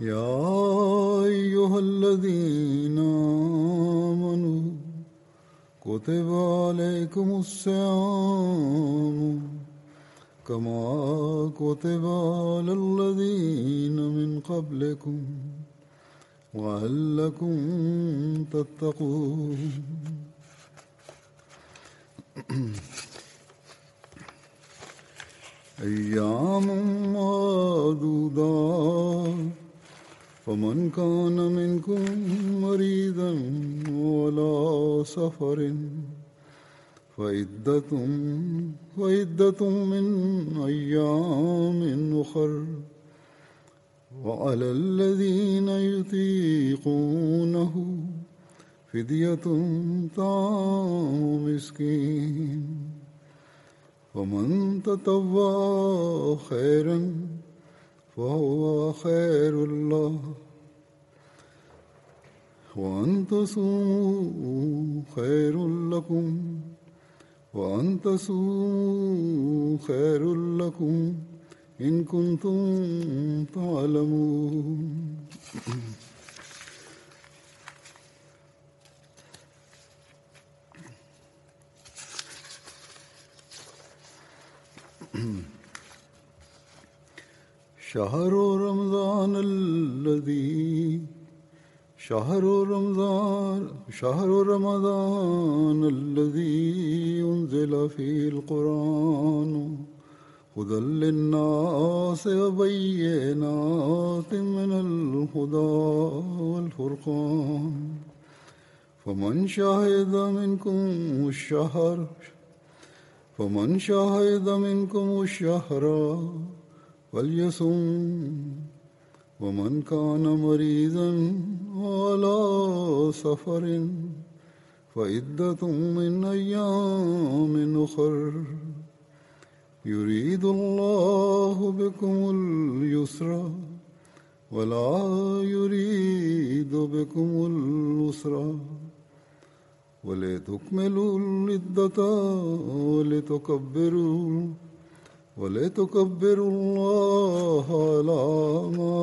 يا أيها الذين آمنوا كتب عليكم الصيام كما كتب على الذين من قبلكم لعلكم تتقون. أيام معدودات فمن كان منكم مريضا ولا سفر فعدة فعدة من أيام أخر. وعلى الذين يطيقونه فدية طعام مسكين. ومن تطوع خيرا فهو خير الله. وأن تصوموا خير لكم. وأن تصوموا خير لكم إن كنتم تعلمون. شهر رمضان الذي شهر رمضان شهر رمضان الذي أنزل فيه القرآن هدى للناس وبينات من الهدى والفرقان فمن شهد منكم الشهر فمن شهد منكم الشهر فليصم ومن كان مريضا على سفر فعدة من أيام أخر. يريد الله بكم اليسر ولا يريد بكم العسر. ولتكملوا العدة ولتكبروا ولتكبروا الله على ما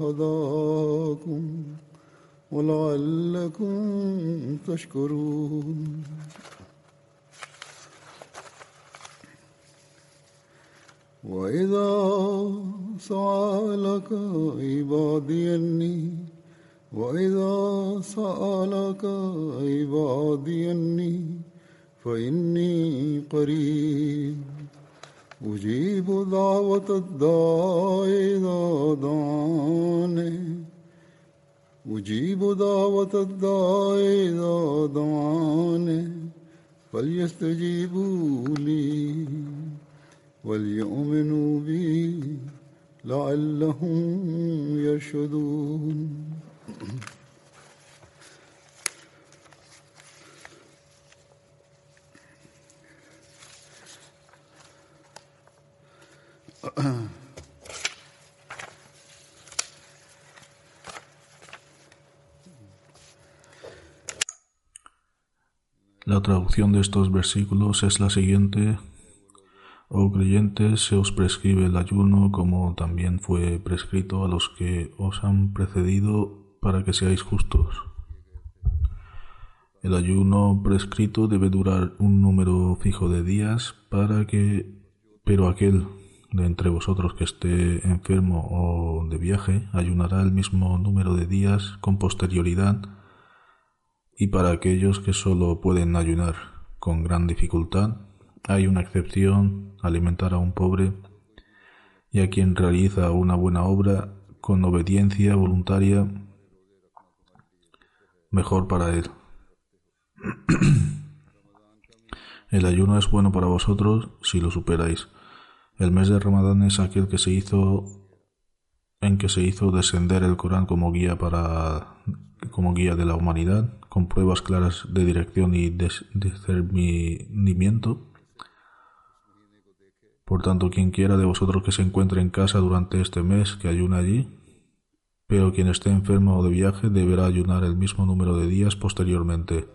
هداكم ولعلكم تشكرون. وإذا سألك عبادي أني وإذا سألك عبادي أني فإني قريب. أجيب دعوة الداع إذا دعاني أجيب دعوة الداع إذا دعاني فليستجيبوا لي وليؤمنوا بي لعلهم يرشدون. La traducción de estos versículos es la siguiente. Oh creyentes, se os prescribe el ayuno como también fue prescrito a los que os han precedido para que seáis justos. El ayuno prescrito debe durar un número fijo de días para que, pero aquel de entre vosotros que esté enfermo o de viaje ayunará el mismo número de días con posterioridad y para aquellos que solo pueden ayunar con gran dificultad hay una excepción, alimentar a un pobre y a quien realiza una buena obra con obediencia voluntaria, mejor para él. El ayuno es bueno para vosotros si lo superáis. El mes de Ramadán es aquel que se hizo en que se hizo descender el Corán como guía para como guía de la humanidad, con pruebas claras de dirección y discernimiento. Por tanto, quien quiera de vosotros que se encuentre en casa durante este mes, que ayune allí, pero quien esté enfermo o de viaje deberá ayunar el mismo número de días posteriormente.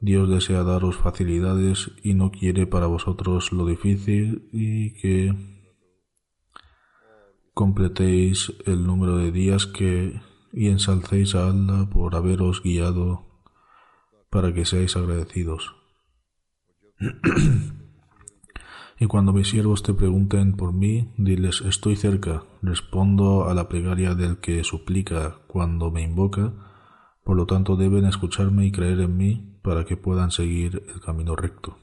Dios desea daros facilidades y no quiere para vosotros lo difícil y que completéis el número de días que y ensalcéis a Allah por haberos guiado para que seáis agradecidos. y cuando mis siervos te pregunten por mí, diles estoy cerca, respondo a la plegaria del que suplica cuando me invoca, por lo tanto deben escucharme y creer en mí para que puedan seguir el camino recto.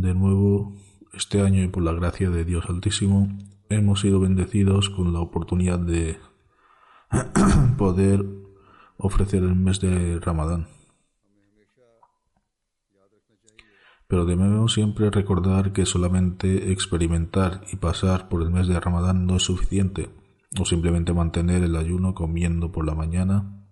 De nuevo, este año y por la gracia de Dios Altísimo, hemos sido bendecidos con la oportunidad de poder ofrecer el mes de Ramadán. Pero debemos siempre recordar que solamente experimentar y pasar por el mes de Ramadán no es suficiente, o simplemente mantener el ayuno comiendo por la mañana,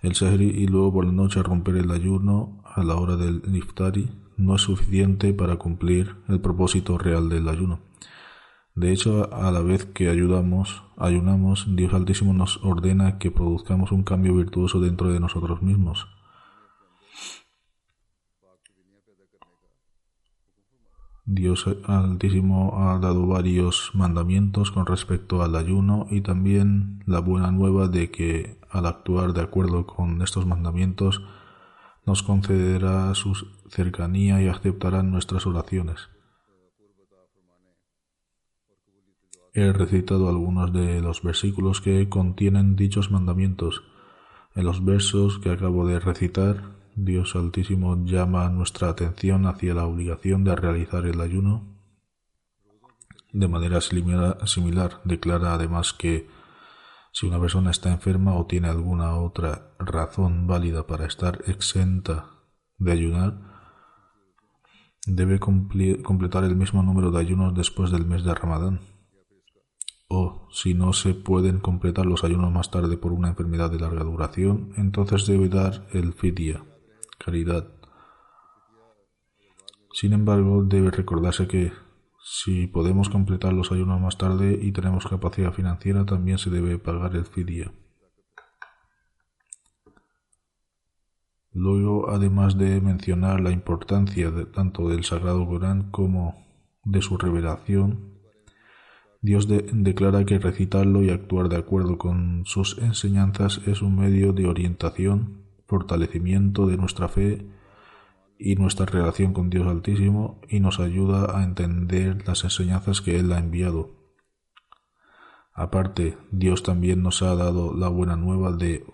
el sahri y luego por la noche romper el ayuno a la hora del niftari no es suficiente para cumplir el propósito real del ayuno. De hecho, a la vez que ayudamos, ayunamos, Dios Altísimo nos ordena que produzcamos un cambio virtuoso dentro de nosotros mismos. Dios Altísimo ha dado varios mandamientos con respecto al ayuno y también la buena nueva de que al actuar de acuerdo con estos mandamientos nos concederá su cercanía y aceptará nuestras oraciones. He recitado algunos de los versículos que contienen dichos mandamientos. En los versos que acabo de recitar, Dios Altísimo llama nuestra atención hacia la obligación de realizar el ayuno. De manera similar, declara además que si una persona está enferma o tiene alguna otra razón válida para estar exenta de ayunar, debe completar el mismo número de ayunos después del mes de Ramadán. O si no se pueden completar los ayunos más tarde por una enfermedad de larga duración, entonces debe dar el fidya, caridad. Sin embargo, debe recordarse que si podemos completar los ayunos más tarde y tenemos capacidad financiera, también se debe pagar el fidya. Luego, además de mencionar la importancia tanto del Sagrado Corán como de su revelación, Dios declara que recitarlo y actuar de acuerdo con sus enseñanzas es un medio de orientación, fortalecimiento de nuestra fe y nuestra relación con Dios Altísimo y nos ayuda a entender las enseñanzas que Él ha enviado. Aparte, Dios también nos ha dado la buena nueva de,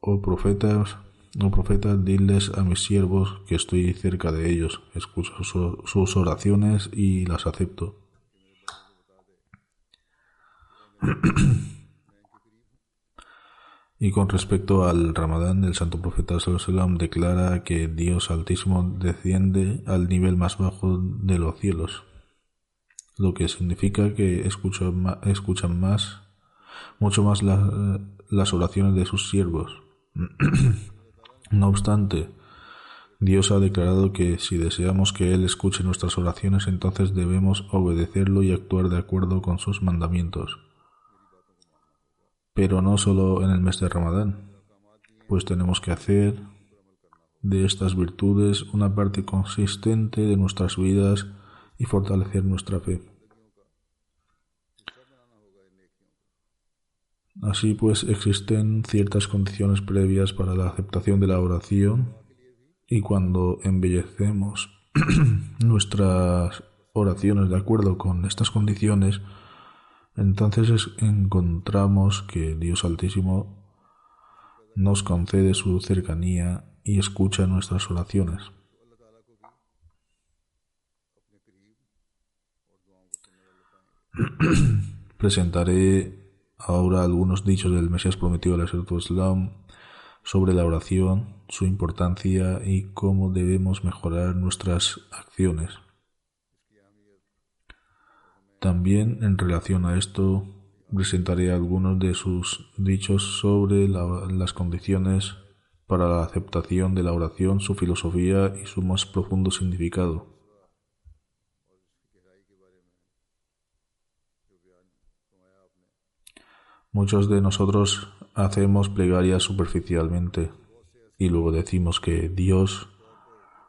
oh profetas, oh profetas, diles a mis siervos que estoy cerca de ellos, escucho sus oraciones y las acepto. Y con respecto al Ramadán, el santo profeta Sallallahu declara que Dios Altísimo desciende al nivel más bajo de los cielos, lo que significa que escuchan más, mucho más las oraciones de sus siervos. no obstante, Dios ha declarado que si deseamos que Él escuche nuestras oraciones, entonces debemos obedecerlo y actuar de acuerdo con sus mandamientos pero no solo en el mes de Ramadán, pues tenemos que hacer de estas virtudes una parte consistente de nuestras vidas y fortalecer nuestra fe. Así pues, existen ciertas condiciones previas para la aceptación de la oración y cuando embellecemos nuestras oraciones de acuerdo con estas condiciones, entonces encontramos que Dios Altísimo nos concede su cercanía y escucha nuestras oraciones. Presentaré ahora algunos dichos del Mesías prometido al Islam sobre la oración, su importancia y cómo debemos mejorar nuestras acciones. También en relación a esto presentaré algunos de sus dichos sobre las condiciones para la aceptación de la oración, su filosofía y su más profundo significado. Muchos de nosotros hacemos plegarias superficialmente y luego decimos que Dios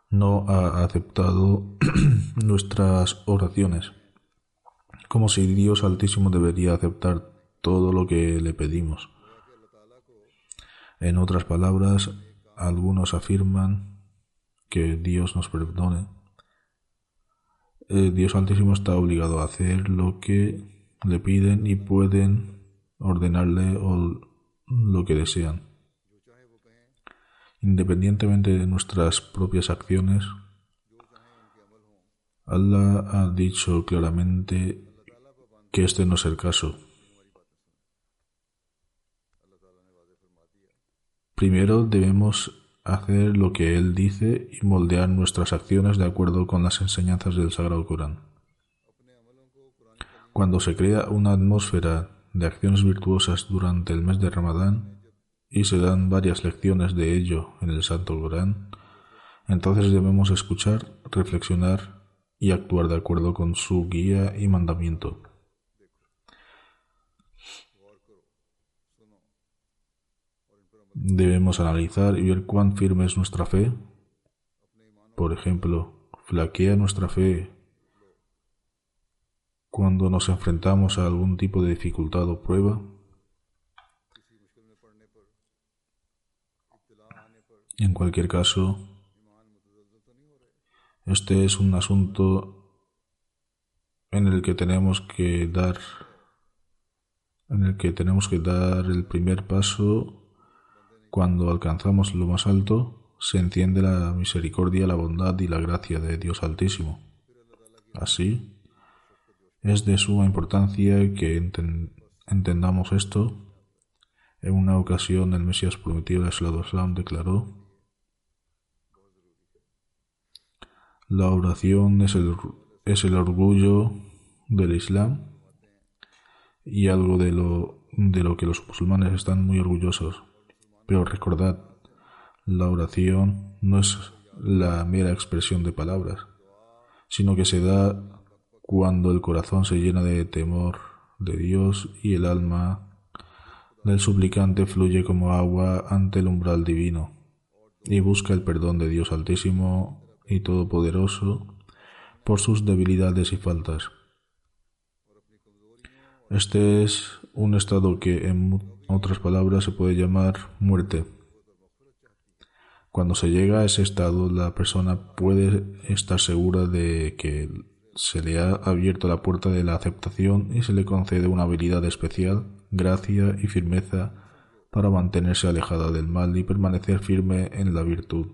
no ha aceptado nuestras oraciones como si Dios Altísimo debería aceptar todo lo que le pedimos. En otras palabras, algunos afirman que Dios nos perdone. Eh, Dios Altísimo está obligado a hacer lo que le piden y pueden ordenarle lo que desean. Independientemente de nuestras propias acciones, Allah ha dicho claramente que este no es el caso. Primero debemos hacer lo que Él dice y moldear nuestras acciones de acuerdo con las enseñanzas del Sagrado Corán. Cuando se crea una atmósfera de acciones virtuosas durante el mes de Ramadán y se dan varias lecciones de ello en el Santo Corán, entonces debemos escuchar, reflexionar y actuar de acuerdo con su guía y mandamiento. Debemos analizar y ver cuán firme es nuestra fe. Por ejemplo, flaquea nuestra fe cuando nos enfrentamos a algún tipo de dificultad o prueba. En cualquier caso, este es un asunto en el que tenemos que dar en el que tenemos que dar el primer paso cuando alcanzamos lo más alto, se enciende la misericordia, la bondad y la gracia de Dios Altísimo. Así, es de suma importancia que entendamos esto. En una ocasión el Mesías prometido, Islam declaró, La oración es el, orgullo del Islam y algo de lo, de lo que los musulmanes están muy orgullosos. Pero recordad, la oración no es la mera expresión de palabras, sino que se da cuando el corazón se llena de temor de Dios y el alma del suplicante fluye como agua ante el umbral divino y busca el perdón de Dios Altísimo y Todopoderoso por sus debilidades y faltas. Este es un estado que en otras palabras se puede llamar muerte. Cuando se llega a ese estado, la persona puede estar segura de que se le ha abierto la puerta de la aceptación y se le concede una habilidad especial, gracia y firmeza para mantenerse alejada del mal y permanecer firme en la virtud.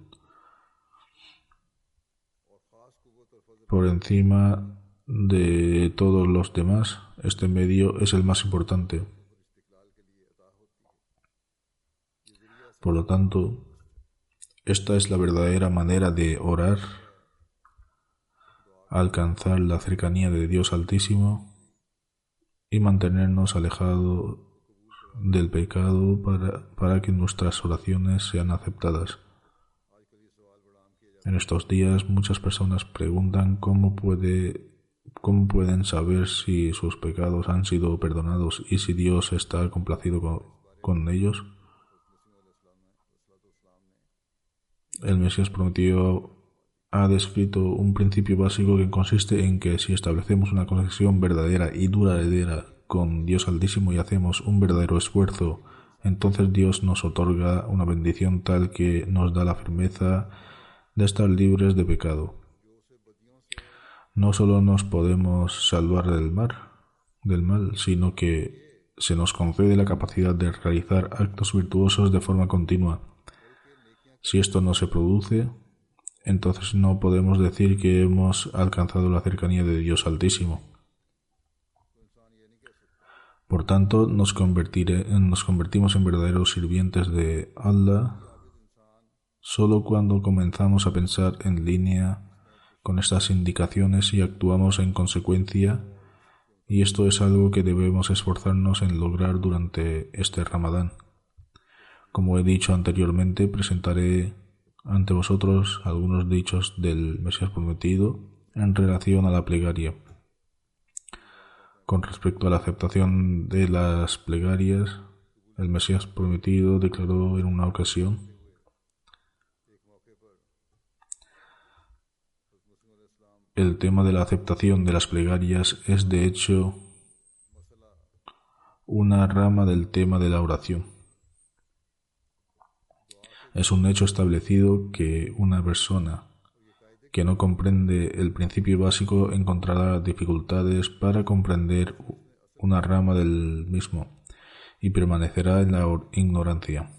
Por encima de todos los demás, este medio es el más importante. Por lo tanto, esta es la verdadera manera de orar, alcanzar la cercanía de Dios Altísimo y mantenernos alejados del pecado para, que nuestras oraciones sean aceptadas. En estos días muchas personas preguntan cómo puede cómo pueden saber si sus pecados han sido perdonados y si Dios está complacido con, con ellos. el Mesías prometido ha descrito un principio básico que consiste en que si establecemos una conexión verdadera y duradera con Dios Altísimo y hacemos un verdadero esfuerzo, entonces Dios nos otorga una bendición tal que nos da la firmeza de estar libres de pecado. No solo nos podemos salvar del mar, del mal, sino que se nos concede la capacidad de realizar actos virtuosos de forma continua si esto no se produce, entonces no podemos decir que hemos alcanzado la cercanía de Dios Altísimo. Por tanto, nos, nos convertimos en verdaderos sirvientes de Allah solo cuando comenzamos a pensar en línea con estas indicaciones y actuamos en consecuencia, y esto es algo que debemos esforzarnos en lograr durante este Ramadán. Como he dicho anteriormente, presentaré ante vosotros algunos dichos del Mesías prometido en relación a la plegaria. Con respecto a la aceptación de las plegarias, el Mesías prometido declaró en una ocasión El tema de la aceptación de las plegarias es de hecho una rama del tema de la oración. Es un hecho establecido que una persona que no comprende el principio básico encontrará dificultades para comprender una rama del mismo y permanecerá en la ignorancia.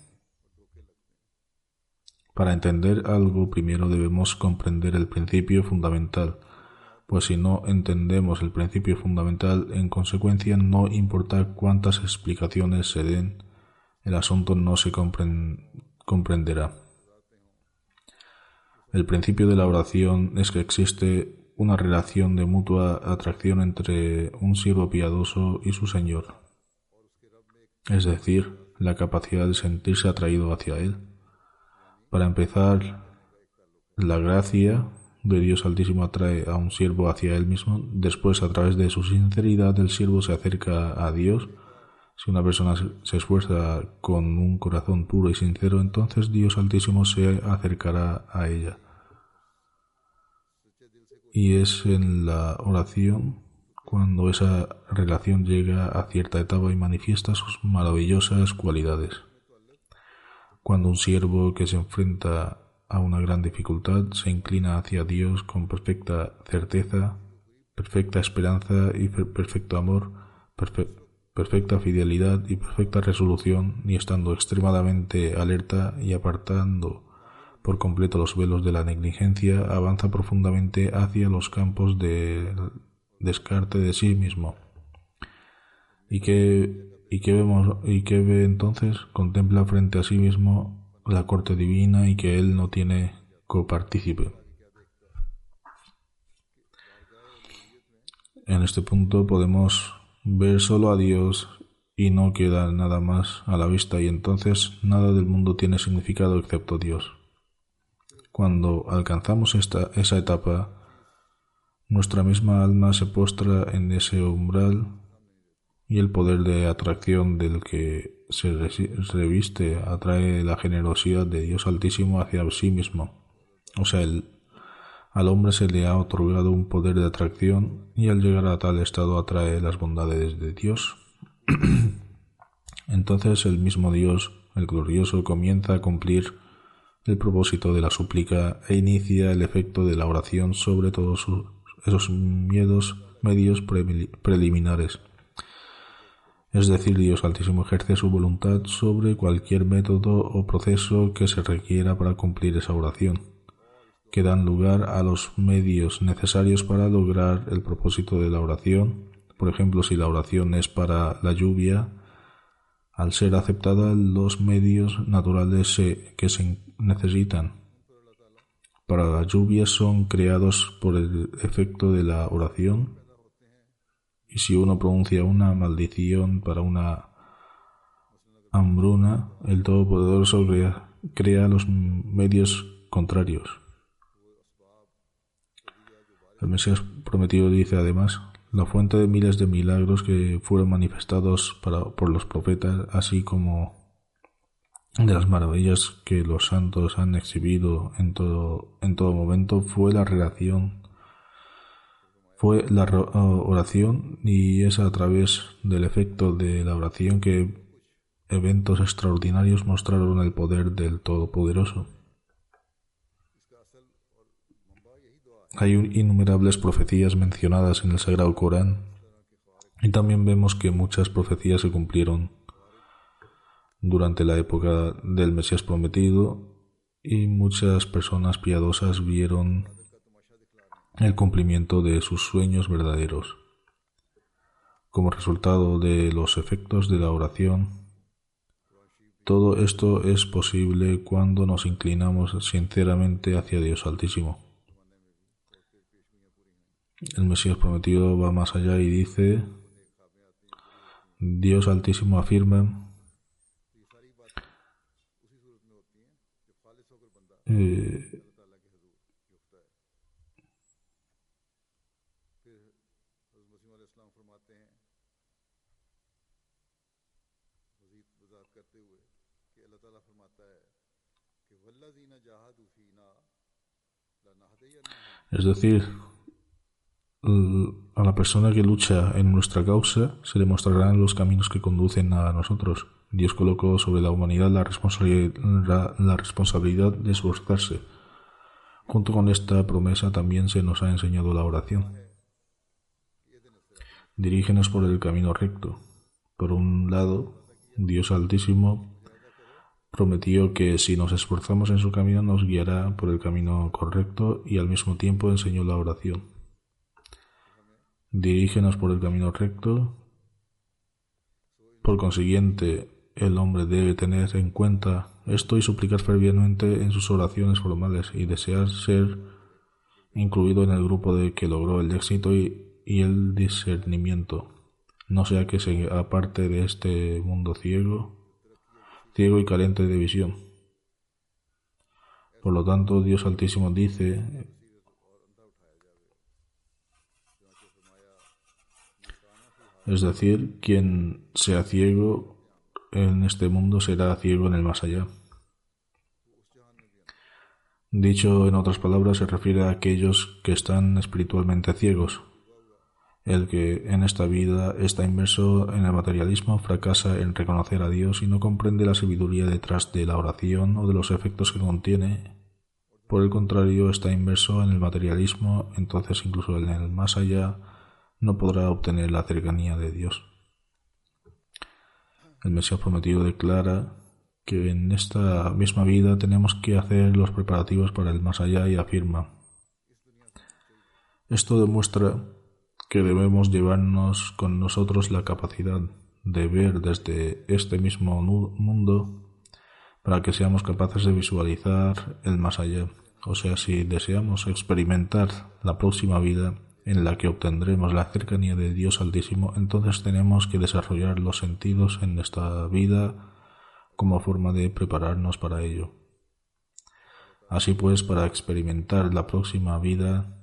Para entender algo primero debemos comprender el principio fundamental, pues si no entendemos el principio fundamental, en consecuencia no importa cuántas explicaciones se den, el asunto no se comprende comprenderá. El principio de la oración es que existe una relación de mutua atracción entre un siervo piadoso y su Señor, es decir, la capacidad de sentirse atraído hacia Él. Para empezar, la gracia de Dios Altísimo atrae a un siervo hacia Él mismo, después a través de su sinceridad el siervo se acerca a Dios, si una persona se esfuerza con un corazón puro y sincero, entonces Dios Altísimo se acercará a ella. Y es en la oración cuando esa relación llega a cierta etapa y manifiesta sus maravillosas cualidades. Cuando un siervo que se enfrenta a una gran dificultad se inclina hacia Dios con perfecta certeza, perfecta esperanza y perfecto amor, perfecta fidelidad y perfecta resolución, ni estando extremadamente alerta y apartando por completo los velos de la negligencia, avanza profundamente hacia los campos de descarte de sí mismo. ¿Y qué, y vemos, y qué ve entonces? Contempla frente a sí mismo la corte divina y que él no tiene copartícipe. En este punto podemos ver solo a Dios y no queda nada más a la vista y entonces nada del mundo tiene significado excepto Dios. Cuando alcanzamos esta, esa etapa, nuestra misma alma se postra en ese umbral y el poder de atracción del que se reviste atrae la generosidad de Dios Altísimo hacia sí mismo. O sea, el, al hombre se le ha otorgado un poder de atracción y al llegar a tal estado atrae las bondades de Dios. Entonces el mismo Dios, el glorioso, comienza a cumplir el propósito de la súplica e inicia el efecto de la oración sobre todos esos miedos medios preliminares. Es decir, Dios Altísimo ejerce su voluntad sobre cualquier método o proceso que se requiera para cumplir esa oración que dan lugar a los medios necesarios para lograr el propósito de la oración. Por ejemplo, si la oración es para la lluvia, al ser aceptada los medios naturales que se necesitan para la lluvia son creados por el efecto de la oración y si uno pronuncia una maldición para una hambruna, el Todopoderoso crea, crea los medios contrarios. El Mesías prometido dice además, la fuente de miles de milagros que fueron manifestados por los profetas, así como de las maravillas que los santos han exhibido en todo, en todo momento, fue la relación, fue la oración y es a través del efecto de la oración que eventos extraordinarios mostraron el poder del Todopoderoso. Hay innumerables profecías mencionadas en el Sagrado Corán y también vemos que muchas profecías se cumplieron durante la época del Mesías prometido y muchas personas piadosas vieron el cumplimiento de sus sueños verdaderos. Como resultado de los efectos de la oración, todo esto es posible cuando nos inclinamos sinceramente hacia Dios Altísimo. El Mesías prometido va más allá y dice, Dios Altísimo afirma, eh, es decir, a la persona que lucha en nuestra causa se le mostrarán los caminos que conducen a nosotros. Dios colocó sobre la humanidad la responsabilidad, la responsabilidad de esforzarse. Junto con esta promesa también se nos ha enseñado la oración. Dirígenos por el camino recto. Por un lado, Dios Altísimo prometió que si nos esforzamos en su camino nos guiará por el camino correcto y al mismo tiempo enseñó la oración. Dirígenos por el camino recto. Por consiguiente, el hombre debe tener en cuenta esto y suplicar fervientemente en sus oraciones formales y desear ser incluido en el grupo de que logró el éxito y, el discernimiento, no sea que se aparte de este mundo ciego, ciego y carente de visión. Por lo tanto, Dios Altísimo dice Es decir, quien sea ciego en este mundo será ciego en el más allá. Dicho en otras palabras, se refiere a aquellos que están espiritualmente ciegos. El que en esta vida está inmerso en el materialismo fracasa en reconocer a Dios y no comprende la sabiduría detrás de la oración o de los efectos que contiene. Por el contrario, está inmerso en el materialismo, entonces incluso en el más allá no podrá obtener la cercanía de Dios. El Mesías prometido declara que en esta misma vida tenemos que hacer los preparativos para el más allá y afirma, esto demuestra que debemos llevarnos con nosotros la capacidad de ver desde este mismo mundo para que seamos capaces de visualizar el más allá. O sea, si deseamos experimentar la próxima vida, en la que obtendremos la cercanía de Dios Altísimo, entonces tenemos que desarrollar los sentidos en esta vida como forma de prepararnos para ello. Así pues, para experimentar la próxima vida,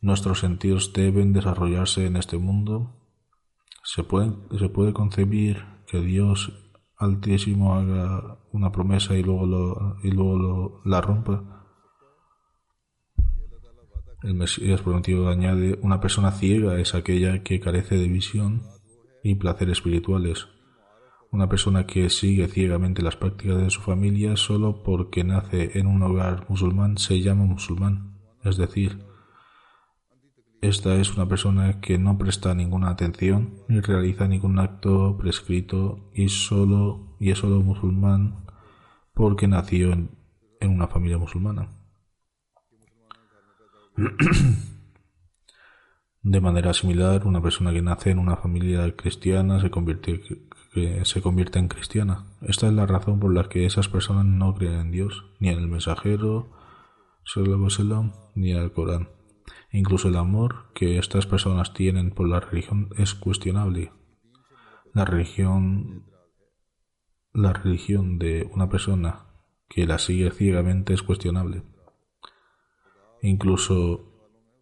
nuestros sentidos deben desarrollarse en este mundo. Se puede, concebir que Dios Altísimo haga una promesa y luego la rompa. El Mesías prometido añade, una persona ciega es aquella que carece de visión y placeres espirituales. Una persona que sigue ciegamente las prácticas de su familia solo porque nace en un hogar musulmán se llama musulmán. Es decir, esta es una persona que no presta ninguna atención ni realiza ningún acto prescrito y solo y es solo musulmán porque nació en una familia musulmana. De manera similar, una persona que nace en una familia cristiana se convierte en cristiana. Esta es la razón por la que esas personas no creen en Dios, ni en el mensajero, ni en el Corán. Incluso el amor que estas personas tienen por la religión es cuestionable. La religión, la religión de una persona que la sigue ciegamente es cuestionable. Incluso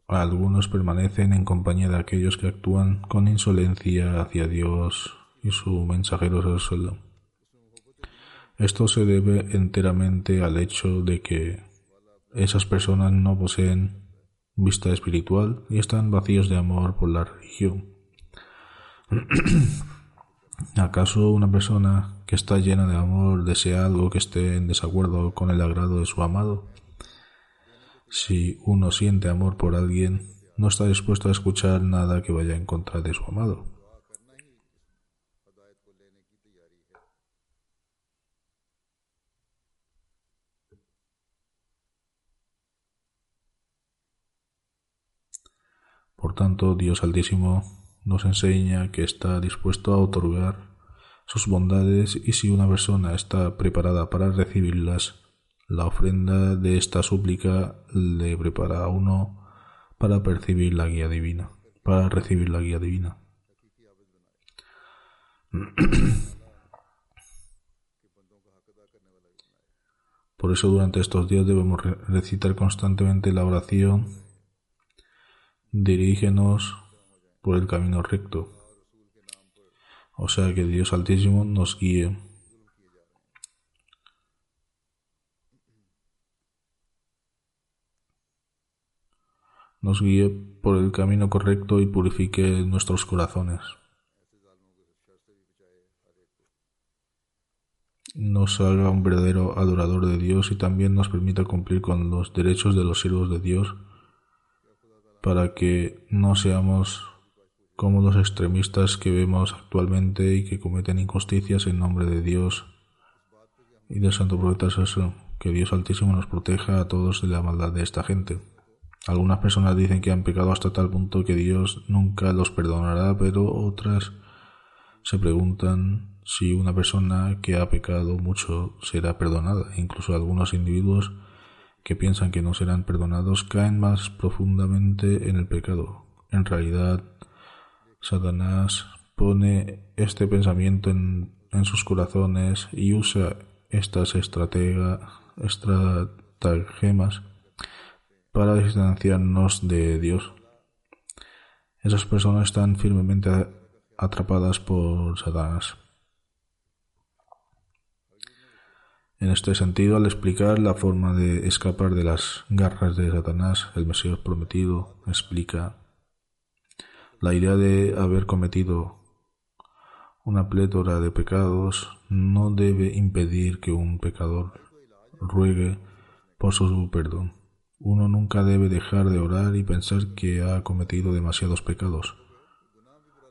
algunos permanecen en compañía de aquellos que actúan con insolencia hacia Dios y su mensajero suelo. Esto se debe enteramente al hecho de que esas personas no poseen vista espiritual y están vacíos de amor por la religión. ¿Acaso una persona que está llena de amor desea algo que esté en desacuerdo con el agrado de su amado? Si uno siente amor por alguien, no está dispuesto a escuchar nada que vaya en contra de su amado. Por tanto, Dios Altísimo nos enseña que está dispuesto a otorgar sus bondades y si una persona está preparada para recibirlas, la ofrenda de esta súplica le prepara a uno para percibir la guía divina, para recibir la guía divina. Por eso durante estos días debemos recitar constantemente la oración Dirígenos por el camino recto. O sea que Dios Altísimo nos guíe nos guíe por el camino correcto y purifique nuestros corazones. Nos haga un verdadero adorador de Dios y también nos permita cumplir con los derechos de los siervos de Dios para que no seamos como los extremistas que vemos actualmente y que cometen injusticias en nombre de Dios y del Santo Profeta Que Dios Altísimo nos proteja a todos de la maldad de esta gente. Algunas personas dicen que han pecado hasta tal punto que Dios nunca los perdonará, pero otras se preguntan si una persona que ha pecado mucho será perdonada. Incluso algunos individuos que piensan que no serán perdonados caen más profundamente en el pecado. En realidad, Satanás pone este pensamiento en, sus corazones y usa estas estratagemas para distanciarnos de Dios. Esas personas están firmemente atrapadas por Satanás. En este sentido, al explicar la forma de escapar de las garras de Satanás, el Mesías prometido explica la idea de haber cometido una plétora de pecados no debe impedir que un pecador ruegue por su perdón. Uno nunca debe dejar de orar y pensar que ha cometido demasiados pecados.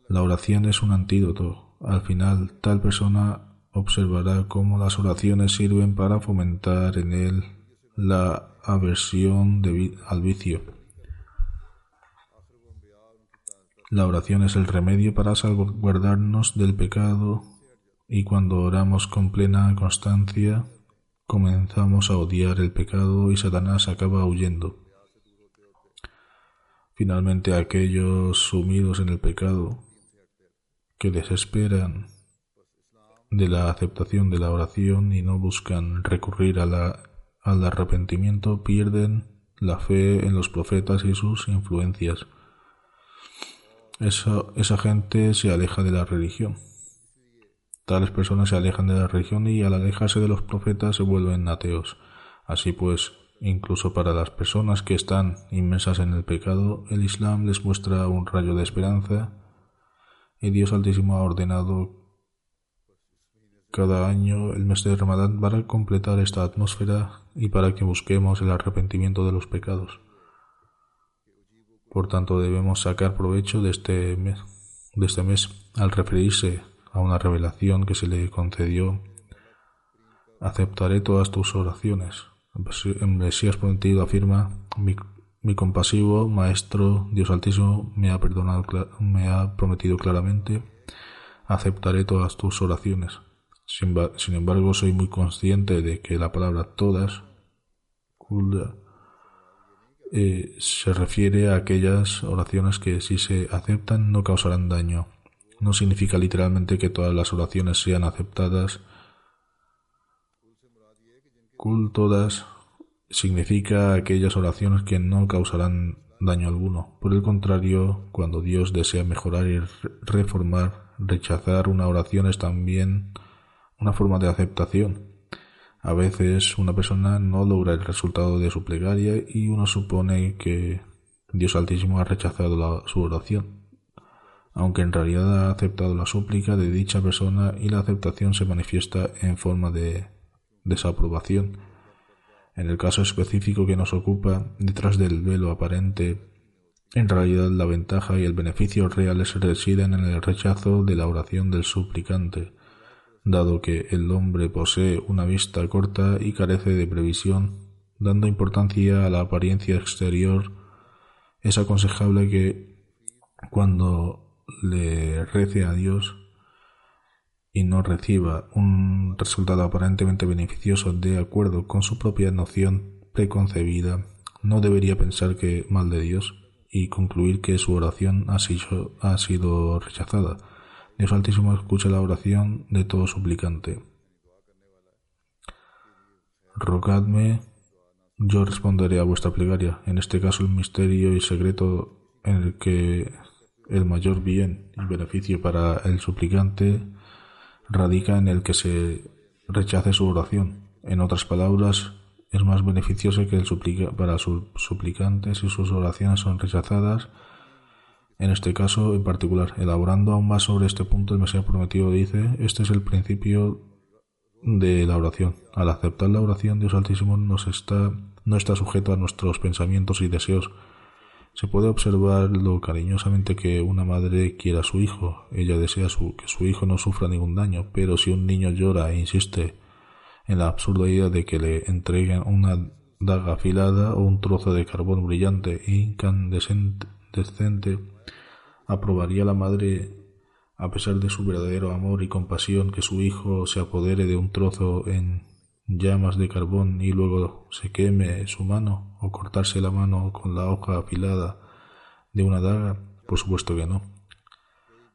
La oración es un antídoto. Al final, tal persona observará cómo las oraciones sirven para fomentar en él la aversión al vicio. La oración es el remedio para salvaguardarnos del pecado y cuando oramos con plena constancia, comenzamos a odiar el pecado y Satanás acaba huyendo. Finalmente aquellos sumidos en el pecado que desesperan de la aceptación de la oración y no buscan recurrir al arrepentimiento pierden la fe en los profetas y sus influencias. Esa gente se aleja de la religión. Tales personas se alejan de la religión y al alejarse de los profetas se vuelven ateos. Así pues, incluso para las personas que están inmensas en el pecado, el Islam les muestra un rayo de esperanza y Dios Altísimo ha ordenado cada año el mes de Ramadán para completar esta atmósfera y para que busquemos el arrepentimiento de los pecados. Por tanto, debemos sacar provecho de este mes, de este mes al referirse a una revelación que se le concedió, aceptaré todas tus oraciones. En Mesías prometido afirma, mi, compasivo Maestro Dios Altísimo me ha, perdonado, me ha prometido claramente aceptaré todas tus oraciones. Sin embargo, soy muy consciente de que la palabra todas eh, se refiere a aquellas oraciones que si se aceptan no causarán daño. No significa literalmente que todas las oraciones sean aceptadas. Kul todas significa aquellas oraciones que no causarán daño alguno. Por el contrario, cuando Dios desea mejorar y reformar, rechazar una oración es también una forma de aceptación. A veces una persona no logra el resultado de su plegaria y uno supone que Dios Altísimo ha rechazado su oración, aunque en realidad ha aceptado la súplica de dicha persona y la aceptación se manifiesta en forma de desaprobación. En el caso específico que nos ocupa, detrás del velo aparente, en realidad la ventaja y el beneficio reales residen en el rechazo de la oración del suplicante, dado que el hombre posee una vista corta y carece de previsión, dando importancia a la apariencia exterior, es aconsejable que cuando le rece a Dios y no reciba un resultado aparentemente beneficioso de acuerdo con su propia noción preconcebida, no debería pensar que mal de Dios y concluir que su oración ha sido, ha sido rechazada. Dios Altísimo escucha la oración de todo suplicante. Rogadme, yo responderé a vuestra plegaria. En este caso el misterio y secreto en el que el mayor bien y beneficio para el suplicante radica en el que se rechace su oración. En otras palabras, es más beneficioso que el suplica para sus suplicantes si sus oraciones son rechazadas. En este caso en particular, elaborando aún más sobre este punto, el Mesías prometido dice, este es el principio de la oración. Al aceptar la oración, Dios Altísimo nos está, no está sujeto a nuestros pensamientos y deseos, se puede observar lo cariñosamente que una madre quiere a su hijo. Ella desea que su hijo no sufra ningún daño, pero si un niño llora e insiste en la absurda idea de que le entreguen una daga afilada o un trozo de carbón brillante e incandescente, aprobaría la madre, a pesar de su verdadero amor y compasión, que su hijo se apodere de un trozo en llamas de carbón y luego se queme su mano o cortarse la mano con la hoja afilada de una daga? Por supuesto que no.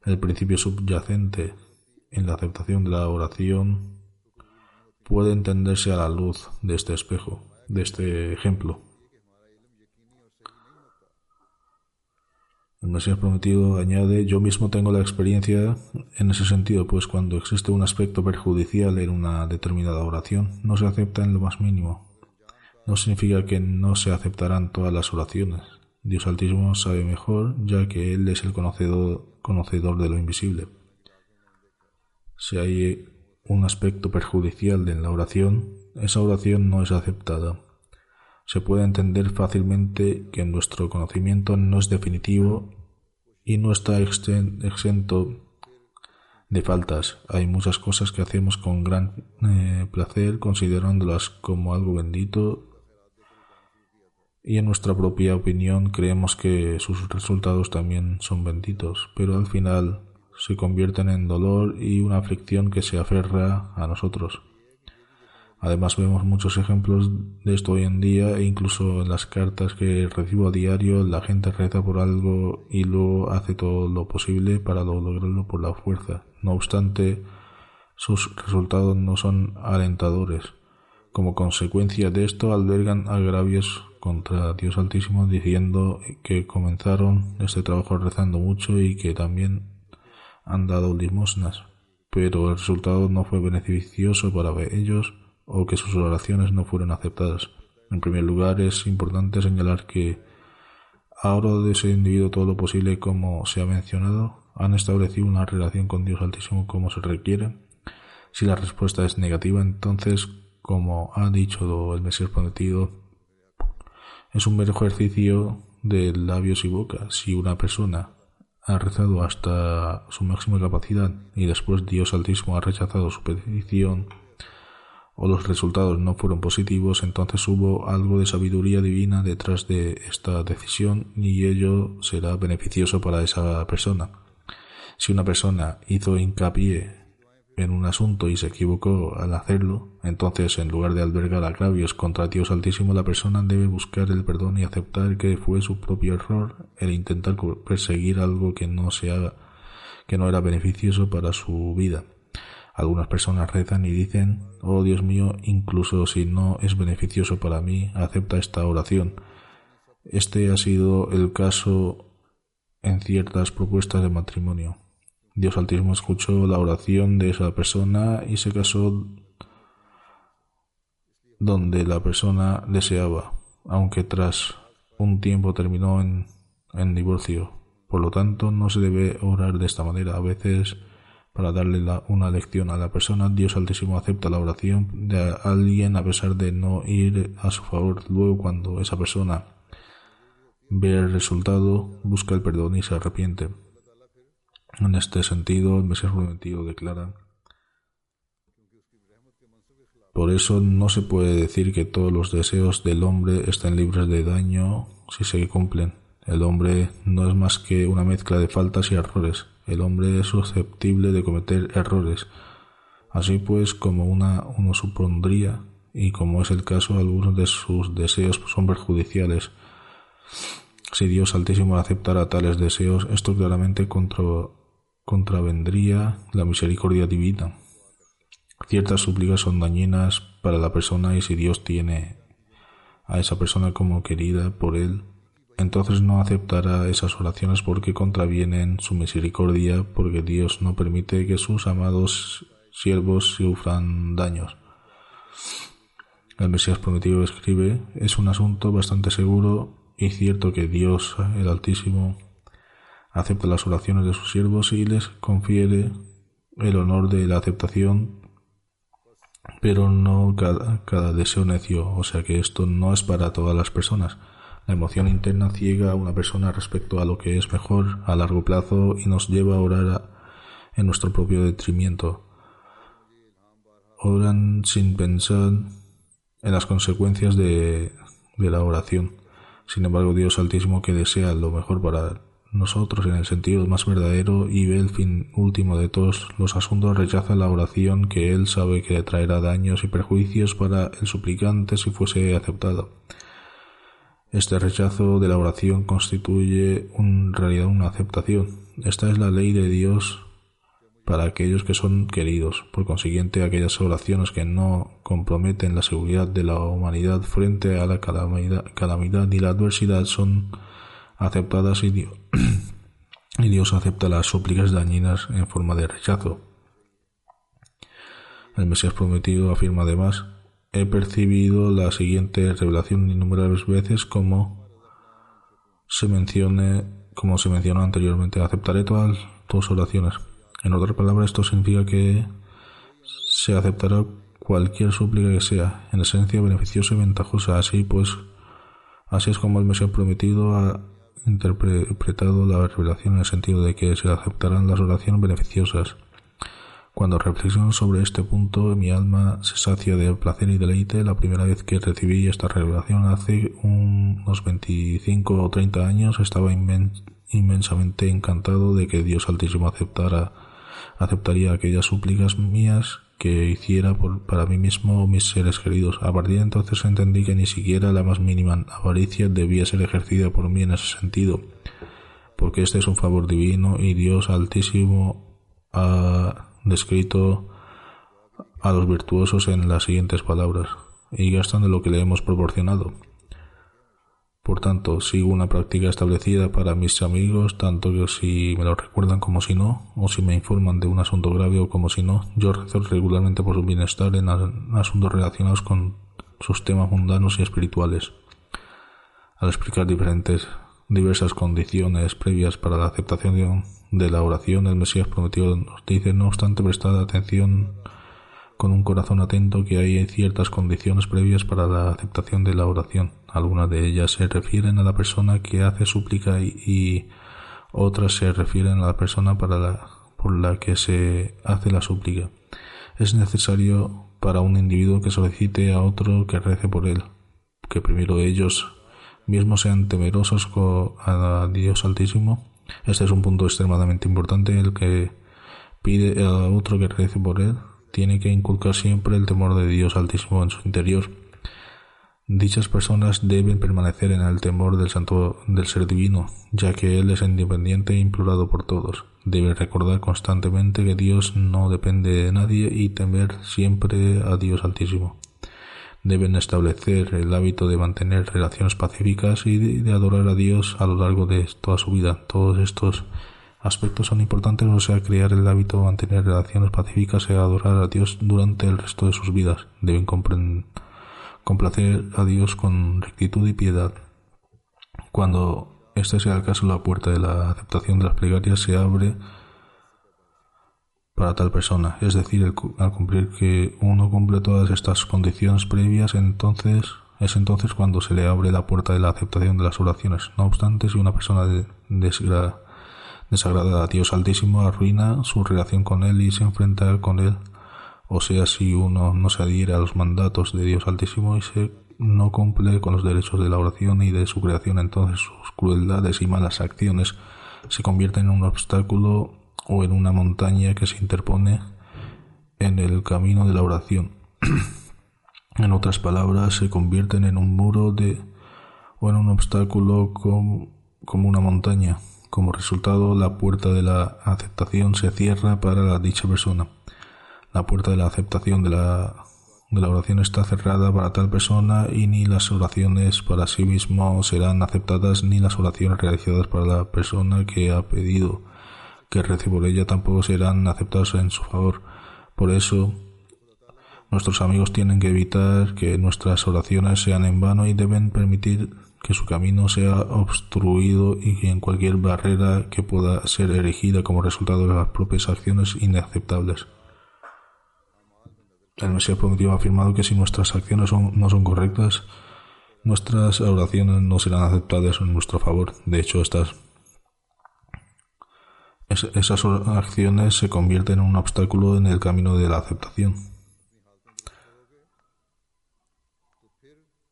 El principio subyacente en la aceptación de la oración puede entenderse a la luz de este espejo, de este ejemplo. El Mesías prometido añade, yo mismo tengo la experiencia en ese sentido, pues cuando existe un aspecto perjudicial en una determinada oración, no se acepta en lo más mínimo. No significa que no se aceptarán todas las oraciones. Dios Altísimo sabe mejor, ya que Él es el conocedor, conocedor de lo invisible. Si hay un aspecto perjudicial en la oración, esa oración no es aceptada se puede entender fácilmente que nuestro conocimiento no es definitivo y no está exento de faltas. Hay muchas cosas que hacemos con gran eh, placer considerándolas como algo bendito y en nuestra propia opinión creemos que sus resultados también son benditos, pero al final se convierten en dolor y una aflicción que se aferra a nosotros. Además vemos muchos ejemplos de esto hoy en día e incluso en las cartas que recibo a diario la gente reza por algo y luego hace todo lo posible para lograrlo por la fuerza. No obstante, sus resultados no son alentadores. Como consecuencia de esto albergan agravios contra Dios Altísimo diciendo que comenzaron este trabajo rezando mucho y que también han dado limosnas, pero el resultado no fue beneficioso para ellos o que sus oraciones no fueron aceptadas. En primer lugar, es importante señalar que ahora de ese individuo todo lo posible como se ha mencionado, han establecido una relación con Dios Altísimo como se requiere. Si la respuesta es negativa, entonces, como ha dicho el Mesías prometido, es un mero ejercicio de labios y boca. Si una persona ha rezado hasta su máxima capacidad y después Dios Altísimo ha rechazado su petición, o los resultados no fueron positivos, entonces hubo algo de sabiduría divina detrás de esta decisión y ello será beneficioso para esa persona. Si una persona hizo hincapié en un asunto y se equivocó al hacerlo, entonces en lugar de albergar agravios contra Dios Altísimo, la persona debe buscar el perdón y aceptar que fue su propio error el intentar perseguir algo que no se haga, que no era beneficioso para su vida. Algunas personas rezan y dicen, oh Dios mío, incluso si no es beneficioso para mí, acepta esta oración. Este ha sido el caso en ciertas propuestas de matrimonio. Dios Altísimo escuchó la oración de esa persona y se casó donde la persona deseaba, aunque tras un tiempo terminó en, divorcio. Por lo tanto, no se debe orar de esta manera. A veces, para darle una lección a la persona, Dios Altísimo acepta la oración de alguien a pesar de no ir a su favor. Luego, cuando esa persona ve el resultado, busca el perdón y se arrepiente. En este sentido, el Mesías prometido declara por eso no se puede decir que todos los deseos del hombre estén libres de daño si se cumplen. El hombre no es más que una mezcla de faltas y errores. El hombre es susceptible de cometer errores. Así pues, como una, uno supondría, y como es el caso, algunos de sus deseos son perjudiciales. Si Dios Altísimo aceptara tales deseos, esto claramente contra, contravendría la misericordia divina. Ciertas súplicas son dañinas para la persona y si Dios tiene a esa persona como querida por él, entonces no aceptará esas oraciones porque contravienen su misericordia, porque Dios no permite que sus amados siervos sufran daños. El Mesías prometido escribe, es un asunto bastante seguro y cierto que Dios, el Altísimo, acepta las oraciones de sus siervos y les confiere el honor de la aceptación, pero no cada, deseo necio, o sea que esto no es para todas las personas. La emoción interna ciega a una persona respecto a lo que es mejor a largo plazo y nos lleva a orar en nuestro propio detrimento. Oran sin pensar en las consecuencias de, de la oración. Sin embargo, Dios Altísimo que desea lo mejor para nosotros en el sentido más verdadero y el fin último de todos los asuntos, rechaza la oración que él sabe que traerá daños y perjuicios para el suplicante si fuese aceptado. Este rechazo de la oración constituye en realidad una aceptación. Esta es la ley de Dios para aquellos que son queridos. Por consiguiente, aquellas oraciones que no comprometen la seguridad de la humanidad frente a la calamidad, calamidad y la adversidad son aceptadas y Dios, acepta las súplicas dañinas en forma de rechazo. El Mesías prometido afirma además, he percibido la siguiente revelación innumerables veces como se mencione, como se mencionó anteriormente, aceptaré todas tus oraciones. En otras palabras, esto significa que se aceptará cualquier súplica que sea, en esencia beneficiosa y ventajosa. Así pues, así es como el Mesías prometido interpretado la revelación en el sentido de que se aceptarán las oraciones beneficiosas. Cuando reflexiono sobre este punto, mi alma se sacia de placer y deleite. La primera vez que recibí esta revelación hace unos 25 o 30 años estaba inmensamente encantado de que Dios Altísimo aceptara, aceptaría aquellas súplicas mías que hiciera por, para mí mismo o mis seres queridos. A partir de entonces entendí que ni siquiera la más mínima avaricia debía ser ejercida por mí en ese sentido, porque este es un favor divino y Dios Altísimo ha descrito a los virtuosos en las siguientes palabras, y gastan de lo que le hemos proporcionado. Por tanto, sigo una práctica establecida para mis amigos, tanto que si me lo recuerdan como si no, o si me informan de un asunto grave o como si no, yo rezo regularmente por su bienestar en asuntos relacionados con sus temas mundanos y espirituales. Al explicar diferentes, diversas condiciones previas para la aceptación de la oración, el Mesías prometido nos dice, no obstante, prestad atención con un corazón atento que hay ciertas condiciones previas para la aceptación de la oración. Algunas de ellas se refieren a la persona que hace súplica y, otras se refieren a la persona para la, por la que se hace la súplica. Es necesario para un individuo que solicite a otro que rece por él, que primero ellos mismos sean temerosos a Dios Altísimo Este es un punto extremadamente importante, el que pide a otro que rece por él, tiene que inculcar siempre el temor de Dios Altísimo en su interior. Dichas personas deben permanecer en el temor del santo del ser divino, ya que él es independiente e implorado por todos. Deben recordar constantemente que Dios no depende de nadie y temer siempre a Dios Altísimo. Deben establecer el hábito de mantener relaciones pacíficas y de, adorar a Dios a lo largo de toda su vida. Todos estos aspectos son importantes, o sea, crear el hábito de mantener relaciones pacíficas y adorar a Dios durante el resto de sus vidas. Deben complacer a Dios con rectitud y piedad. Cuando este sea el caso, la puerta de la aceptación de las plegarias se abre para tal persona, es decir, al cumplir que uno cumple todas estas condiciones previas, entonces es entonces cuando se le abre la puerta de la aceptación de las oraciones. No obstante, si una persona desagrada a Dios Altísimo arruina su relación con Él y se enfrenta con Él, o sea, si uno no se adhiere a los mandatos de Dios Altísimo y se no cumple con los derechos de la oración y de su creación, entonces sus crueldades y malas acciones se convierten en un obstáculo o en una montaña que se interpone en el camino de la oración. en otras palabras, se convierten en un muro de o en un obstáculo como, como una montaña. Como resultado, la puerta de la aceptación se cierra para dicha persona. La puerta de la aceptación de la, de la oración está cerrada para tal persona y ni las oraciones para sí mismo serán aceptadas ni las oraciones realizadas para la persona que ha pedido que rece por ella tampoco serán aceptados en su favor. Por eso, nuestros amigos tienen que evitar que nuestras oraciones sean en vano y deben permitir que su camino sea obstruido y en cualquier barrera que pueda ser erigida como resultado de las propias acciones inaceptables. El Mesías prometido ha afirmado que si nuestras acciones no son correctas, nuestras oraciones no serán aceptadas en nuestro favor. De hecho, estas esas acciones se convierten en un obstáculo en el camino de la aceptación.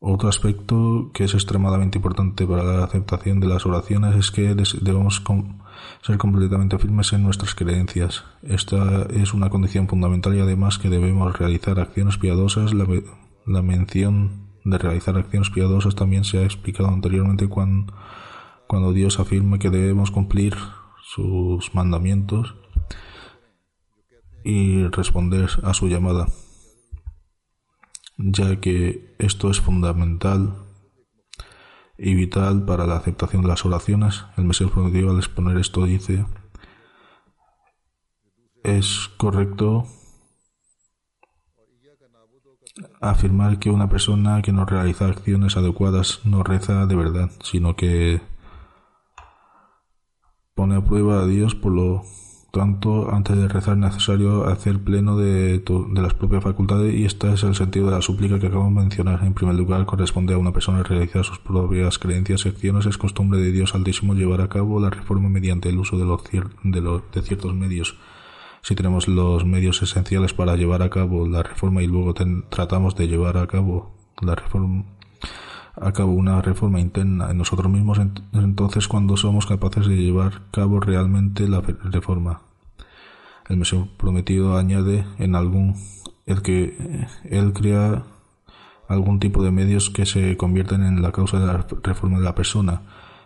Otro aspecto que es extremadamente importante para la aceptación de las oraciones es que debemos ser completamente firmes en nuestras creencias. Esta es una condición fundamental y además que debemos realizar acciones piadosas. La, mención de realizar acciones piadosas también se ha explicado anteriormente cuando Dios afirma que debemos cumplir sus mandamientos y responder a su llamada, ya que esto es fundamental y vital para la aceptación de las oraciones. El Mesías prometido al exponer esto dice, es correcto afirmar que una persona que no realiza acciones adecuadas no reza de verdad, sino que pone a prueba a Dios, por lo tanto, antes de rezar es necesario hacer pleno de, de, las propias facultades y este es el sentido de la súplica que acabo de mencionar. En primer lugar, corresponde a una persona realizar sus propias creencias y acciones. Es costumbre de Dios Altísimo llevar a cabo la reforma mediante el uso de, los de, los, de ciertos medios. Si tenemos los medios esenciales para llevar a cabo la reforma y luego tratamos de llevar a cabo la reforma a cabo una reforma interna en nosotros mismos, entonces cuando somos capaces de llevar a cabo realmente la reforma. El Mesías prometido añade en algún el que él crea algún tipo de medios que se convierten en la causa de la reforma de la persona.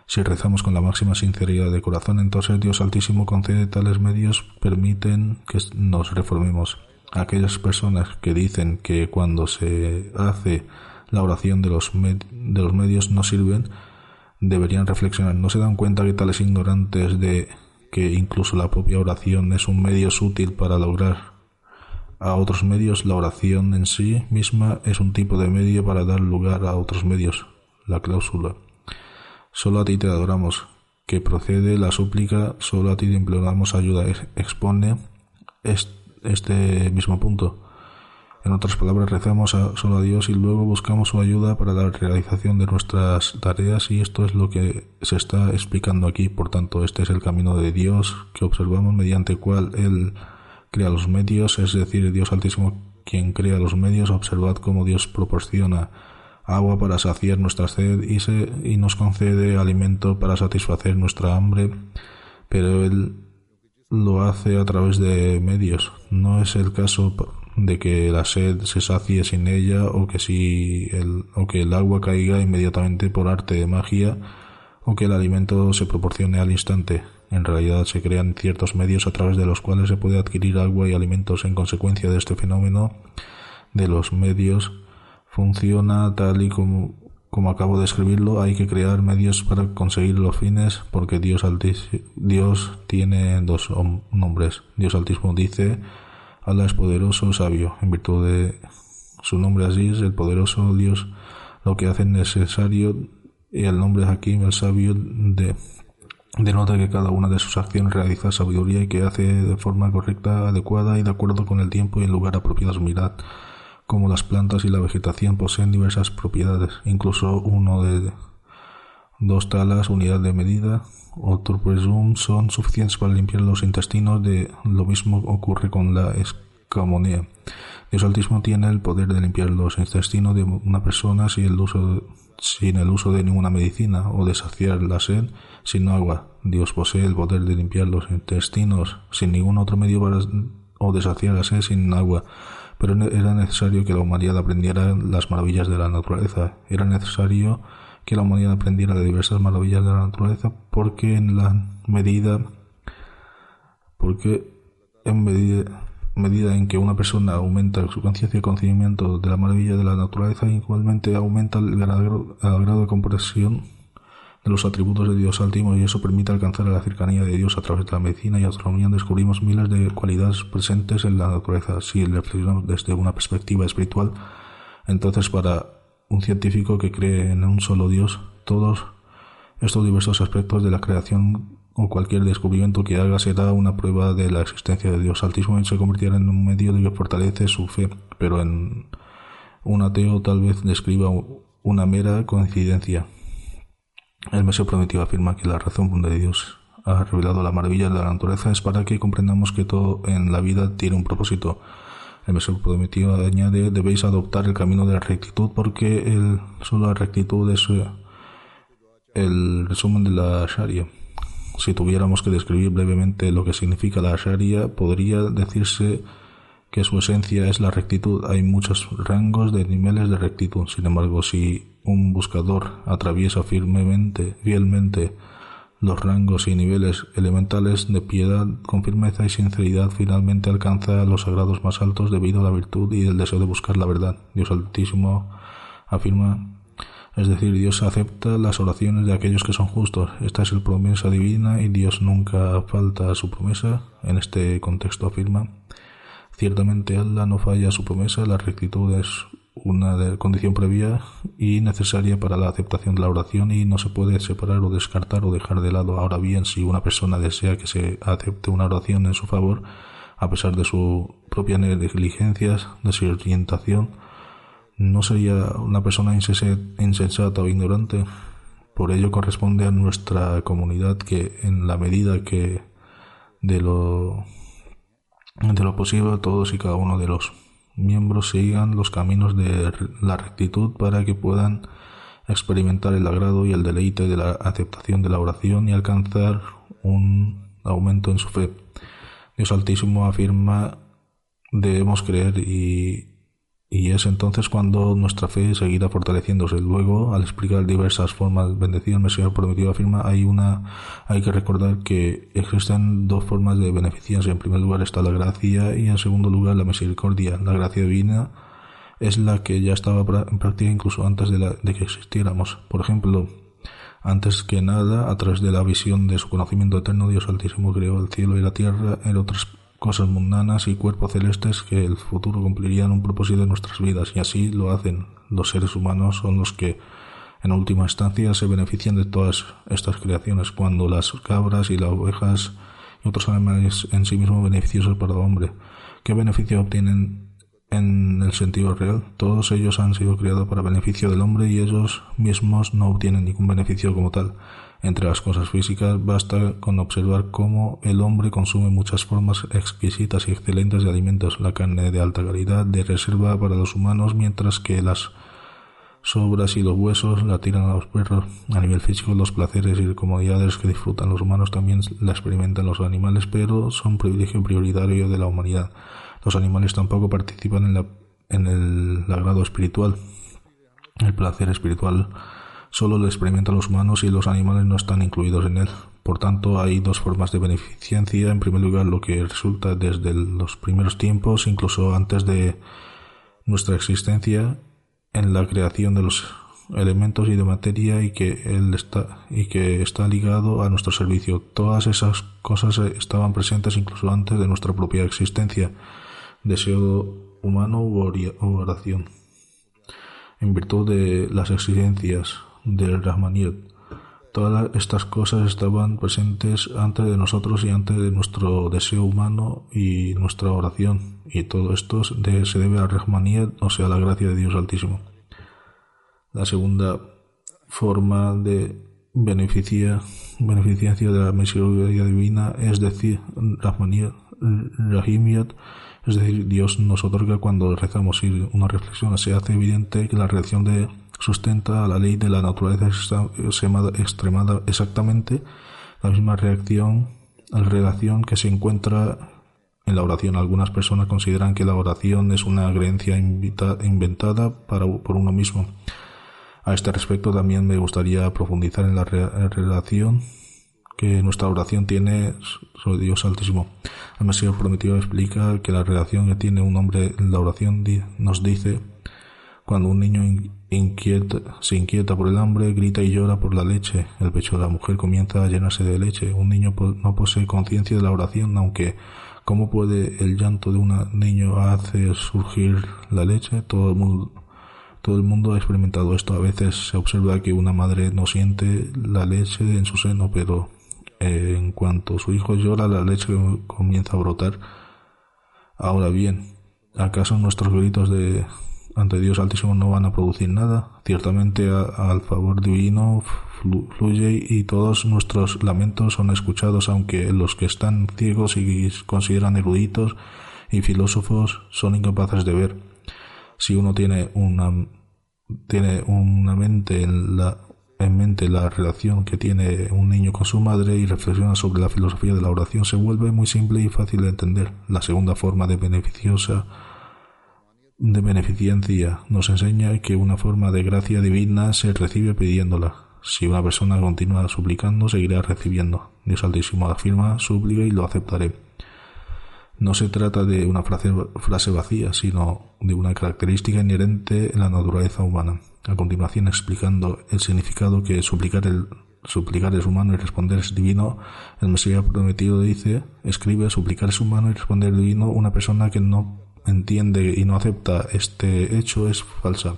Si rezamos con la máxima sinceridad de corazón, entonces Dios Altísimo concede tales medios permiten que nos reformemos. Aquellas personas que dicen que cuando se hace la oración de los, de los medios no sirven, deberían reflexionar. ¿No se dan cuenta que tales ignorantes de que incluso la propia oración es un medio útil para lograr a otros medios? La oración en sí misma es un tipo de medio para dar lugar a otros medios. La cláusula. Solo a ti te adoramos, que procede la súplica, solo a ti te imploramos ayuda. Expone este mismo punto. En otras palabras, rezamos solo a Dios y luego buscamos su ayuda para la realización de nuestras tareas y esto es lo que se está explicando aquí. Por tanto, este es el camino de Dios que observamos mediante cual Él crea los medios, es decir, Dios Altísimo quien crea los medios. Observad cómo Dios proporciona agua para saciar nuestra sed y, se, y nos concede alimento para satisfacer nuestra hambre pero él lo hace a través de medios. No es el caso de que la sed se sacie sin ella o que si el, o que el agua caiga inmediatamente por arte de magia o que el alimento se proporcione al instante. En realidad se crean ciertos medios a través de los cuales se puede adquirir agua y alimentos en consecuencia de este fenómeno de los medios funciona tal y como, como acabo de escribirlo. Hay que crear medios para conseguir los fines porque Dios, Dios tiene dos nombres. Dios Altísimo dice Allah es poderoso, sabio, en virtud de su nombre Aziz, el poderoso Dios, lo que hace necesario, y el nombre Hakim, el sabio, de, denota que cada una de sus acciones realiza sabiduría y que hace de forma correcta, adecuada y de acuerdo con el tiempo y el lugar apropiado. Mirad como las plantas y la vegetación poseen diversas propiedades, incluso uno de dos talas, unidad de medida, o turpresum son suficientes para limpiar los intestinos. De lo mismo ocurre con la escamonía. Dios Altísimo tiene el poder de limpiar los intestinos de una persona sin el uso, sin el uso de ninguna medicina o de saciar la sed sin agua. Dios posee el poder de limpiar los intestinos sin ningún otro medio para, o de saciar la sed sin agua. Pero era necesario que la humanidad aprendiera las maravillas de la naturaleza. Era necesario que la humanidad aprendiera de diversas maravillas de la naturaleza porque en la medida porque en medida, medida en que una persona aumenta su conciencia y conocimiento de la maravilla de la naturaleza igualmente aumenta el grado, el grado de comprensión de los atributos de Dios Altísimo y eso permite alcanzar la cercanía de Dios a través de la medicina y astronomía. Descubrimos miles de cualidades presentes en la naturaleza. Si reflexionamos desde una perspectiva espiritual entonces para un científico que cree en un solo Dios, todos estos diversos aspectos de la creación o cualquier descubrimiento que haga será una prueba de la existencia de Dios. Altísimo y se convertirá en un medio de que fortalece su fe, pero en un ateo tal vez describa una mera coincidencia. El Mesías prometido afirma que la razón de Dios ha revelado la maravilla de la naturaleza. Es para que comprendamos que todo en la vida tiene un propósito el Mesías prometido añade, debéis adoptar el camino de la rectitud porque el, solo la rectitud es eh, el resumen de la Sharia. Si tuviéramos que describir brevemente lo que significa la Sharia, podría decirse que su esencia es la rectitud. Hay muchos rangos de niveles de rectitud. Sin embargo, si un buscador atraviesa firmemente, fielmente, los rangos y niveles elementales de piedad con firmeza y sinceridad finalmente alcanza los sagrados más altos debido a la virtud y el deseo de buscar la verdad. Dios Altísimo afirma, es decir, Dios acepta las oraciones de aquellos que son justos. Esta es el promesa divina y Dios nunca falta a su promesa. En este contexto afirma, ciertamente Allah no falla a su promesa, la rectitud es una condición previa y necesaria para la aceptación de la oración y no se puede separar o descartar o dejar de lado. Ahora bien, si una persona desea que se acepte una oración en su favor, a pesar de su propia negligencias, desorientación, no sería una persona insensata o ignorante. Por ello corresponde a nuestra comunidad que en la medida que de lo de lo posible todos y cada uno de los miembros sigan los caminos de la rectitud para que puedan experimentar el agrado y el deleite de la aceptación de la oración y alcanzar un aumento en su fe. Dios Altísimo afirma debemos creer y y es entonces cuando nuestra fe seguirá fortaleciéndose. Luego, al explicar diversas formas de bendición, el Señor prometido afirma, hay una, hay que recordar que existen dos formas de beneficencia. En primer lugar está la gracia y en segundo lugar la misericordia. La gracia divina es la que ya estaba en práctica incluso antes de, la, de que existiéramos. Por ejemplo, antes que nada, a través de la visión de su conocimiento eterno, Dios Altísimo creó el cielo y la tierra en otras cosas mundanas y cuerpos celestes que el futuro cumplirían un propósito en nuestras vidas y así lo hacen. Los seres humanos son los que en última instancia se benefician de todas estas creaciones cuando las cabras y las ovejas y otros animales en sí mismos beneficiosos para el hombre. ¿Qué beneficio obtienen en el sentido real? Todos ellos han sido creados para beneficio del hombre y ellos mismos no obtienen ningún beneficio como tal. Entre las cosas físicas basta con observar cómo el hombre consume muchas formas exquisitas y excelentes de alimentos, la carne de alta calidad de reserva para los humanos, mientras que las sobras y los huesos la tiran a los perros. A nivel físico, los placeres y comodidades que disfrutan los humanos también la experimentan los animales, pero son privilegio prioritario de la humanidad. Los animales tampoco participan en, la, en el agrado espiritual. El placer espiritual solo lo experimentan los humanos y los animales no están incluidos en él. Por tanto, hay dos formas de beneficencia. En primer lugar, lo que resulta desde los primeros tiempos, incluso antes de nuestra existencia, en la creación de los elementos y de materia y que él está y que está ligado a nuestro servicio. Todas esas cosas estaban presentes incluso antes de nuestra propia existencia, deseo humano u oración. En virtud de las exigencias del Rahmaniyat, todas estas cosas estaban presentes antes de nosotros y antes de nuestro deseo humano y nuestra oración. Y todo esto se debe a Rahmaniyat, o sea, a la gracia de Dios Altísimo. La segunda forma de beneficia, beneficencia de la misericordia divina es decir, Rahimiyat, es decir, Dios nos otorga cuando rezamos una reflexión se hace evidente que la reacción de sustenta a la ley de la naturaleza extremada exactamente la misma reacción, la relación que se encuentra en la oración. Algunas personas consideran que la oración es una creencia inventada para, por uno mismo. A este respecto también me gustaría profundizar en la relación que nuestra oración tiene sobre Dios Altísimo. El Mesías prometido explica que la relación que tiene un hombre en la oración nos dice cuando un niño se inquieta por el hambre, grita y llora por la leche. El pecho de la mujer comienza a llenarse de leche. Un niño no posee conciencia de la oración, aunque ¿cómo puede el llanto de un niño hacer surgir la leche? Todo el mundo todo el mundo ha experimentado esto. A veces se observa que una madre no siente la leche en su seno, pero eh, en cuanto su hijo llora, la leche comienza a brotar. Ahora bien, ¿acaso nuestros gritos de ante Dios Altísimo no van a producir nada? Ciertamente al favor divino fluye y todos nuestros lamentos son escuchados, aunque los que están ciegos y consideran eruditos y filósofos son incapaces de ver si uno tiene una tiene una mente en la en mente la relación que tiene un niño con su madre y reflexiona sobre la filosofía de la oración se vuelve muy simple y fácil de entender. La segunda forma de beneficiosa de beneficencia nos enseña que una forma de gracia divina se recibe pidiéndola. Si una persona continúa suplicando, seguirá recibiendo. Dios Altísimo afirma, suplica y lo aceptaré. No se trata de una frase, vacía, sino de una característica inherente en la naturaleza humana. A continuación, explicando el significado que suplicar, suplicar es humano y responder es divino, el Mesías prometido dice, escribe, suplicar es humano y responder es divino, una persona que no entiende y no acepta este hecho es falsa.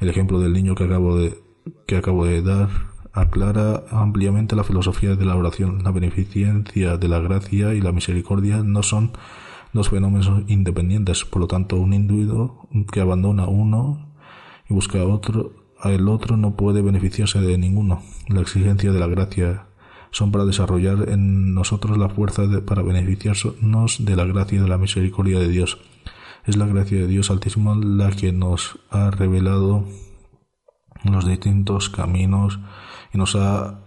El ejemplo del niño que acabo de, que acabo de dar aclara ampliamente la filosofía de la oración. La beneficencia de la gracia y la misericordia no son dos fenómenos independientes. Por lo tanto, un individuo que abandona uno y busca otro, el otro no puede beneficiarse de ninguno. La exigencia de la gracia son para desarrollar en nosotros la fuerza para beneficiarnos de la gracia y de la misericordia de Dios. Es la gracia de Dios Altísimo la que nos ha revelado los distintos caminos y nos ha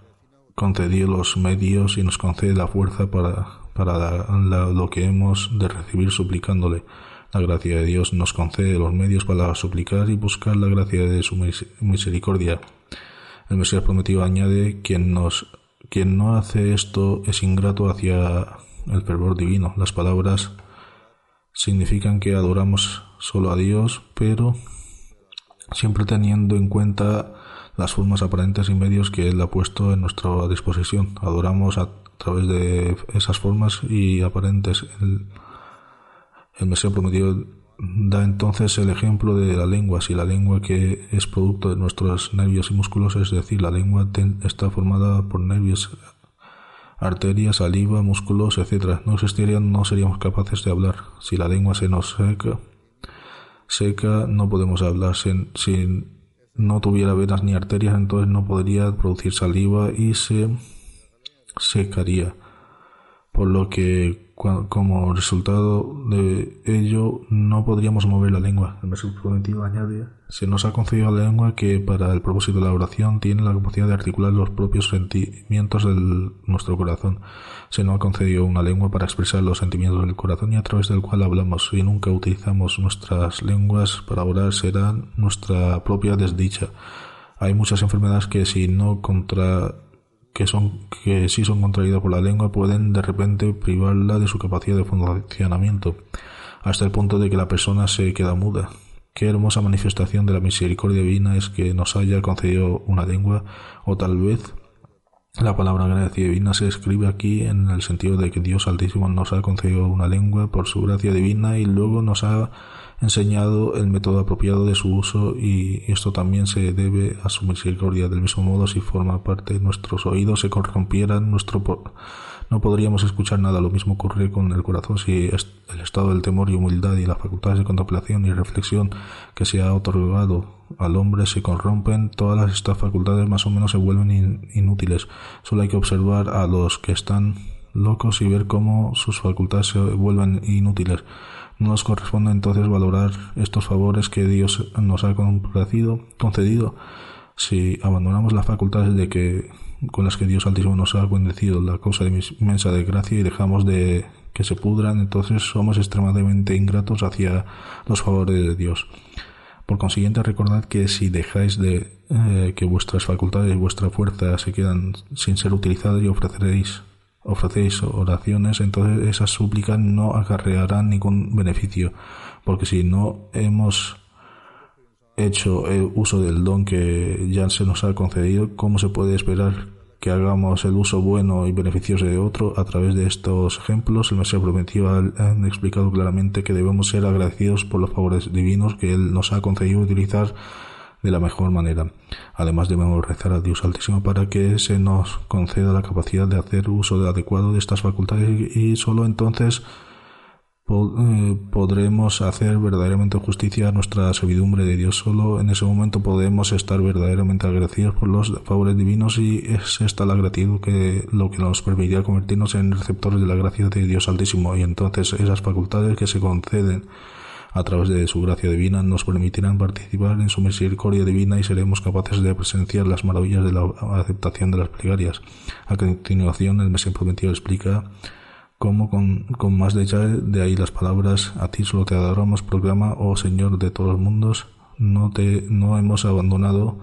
concedido los medios y nos concede la fuerza para, para lo que hemos de recibir suplicándole. La gracia de Dios nos concede los medios para suplicar y buscar la gracia de su misericordia. El Mesías prometido añade quien nos quien no hace esto es ingrato hacia el fervor divino. Las palabras significan que adoramos solo a Dios, pero siempre teniendo en cuenta las formas aparentes y medios que Él ha puesto en nuestra disposición. Adoramos a través de esas formas y aparentes. El, el prometido da entonces el ejemplo de la lengua. Si la lengua que es producto de nuestros nervios y músculos, es decir, la lengua está formada por nervios, arterias, saliva, músculos, etc. No existirían, no seríamos capaces de hablar. Si la lengua se nos seca, seca, no podemos hablar sin no tuviera venas ni arterias, entonces no podría producir saliva y se secaría. Por lo que como resultado de ello no podríamos mover la lengua. El prometido añade, se nos ha concedido la lengua que para el propósito de la oración tiene la capacidad de articular los propios sentimientos de nuestro corazón. Se nos ha concedido una lengua para expresar los sentimientos del corazón y a través del cual hablamos. Si nunca utilizamos nuestras lenguas para orar será nuestra propia desdicha. Hay muchas enfermedades que si no contra que son que si son contraídas por la lengua pueden de repente privarla de su capacidad de funcionamiento hasta el punto de que la persona se queda muda. Qué hermosa manifestación de la misericordia divina es que nos haya concedido una lengua o tal vez la palabra gracia divina se escribe aquí en el sentido de que Dios Altísimo nos ha concedido una lengua por su gracia divina y luego nos ha enseñado el método apropiado de su uso y esto también se debe a su misericordia. Del mismo modo, si forma parte de nuestros oídos se corrompieran, nuestro no podríamos escuchar nada. Lo mismo ocurre con el corazón si el estado del temor y humildad y las facultades de contemplación y reflexión que se ha otorgado al hombre se corrompen, todas estas facultades más o menos se vuelven inútiles. Solo hay que observar a los que están locos y ver cómo sus facultades se vuelven inútiles. Nos corresponde entonces valorar estos favores que Dios nos ha concedido. Si abandonamos las facultades de que, con las que Dios Altísimo nos ha bendecido, la causa inmensa de gracia, y dejamos de que se pudran, entonces somos extremadamente ingratos hacia los favores de Dios. Por consiguiente, recordad que si dejáis de eh, que vuestras facultades y vuestra fuerza se quedan sin ser utilizadas y ofreceréis ofrecéis oraciones, entonces esas súplicas no acarrearán ningún beneficio, porque si no hemos hecho uso del don que ya se nos ha concedido, ¿cómo se puede esperar que hagamos el uso bueno y beneficioso de otro a través de estos ejemplos? El Mesías prometido han explicado claramente que debemos ser agradecidos por los favores divinos que Él nos ha concedido utilizar de la mejor manera. Además debemos rezar a Dios Altísimo para que se nos conceda la capacidad de hacer uso adecuado de estas facultades y solo entonces eh, podremos hacer verdaderamente justicia a nuestra servidumbre de Dios. Solo en ese momento podemos estar verdaderamente agradecidos por los favores divinos y es esta la gratitud que lo que nos permitirá convertirnos en receptores de la gracia de Dios Altísimo y entonces esas facultades que se conceden a través de su gracia divina, nos permitirán participar en su misericordia divina y seremos capaces de presenciar las maravillas de la aceptación de las plegarias. A continuación, el Mesías prometido explica cómo con, con más detalle, de ahí las palabras, a ti solo te adoramos, proclama, oh Señor de todos los mundos, no te, no hemos abandonado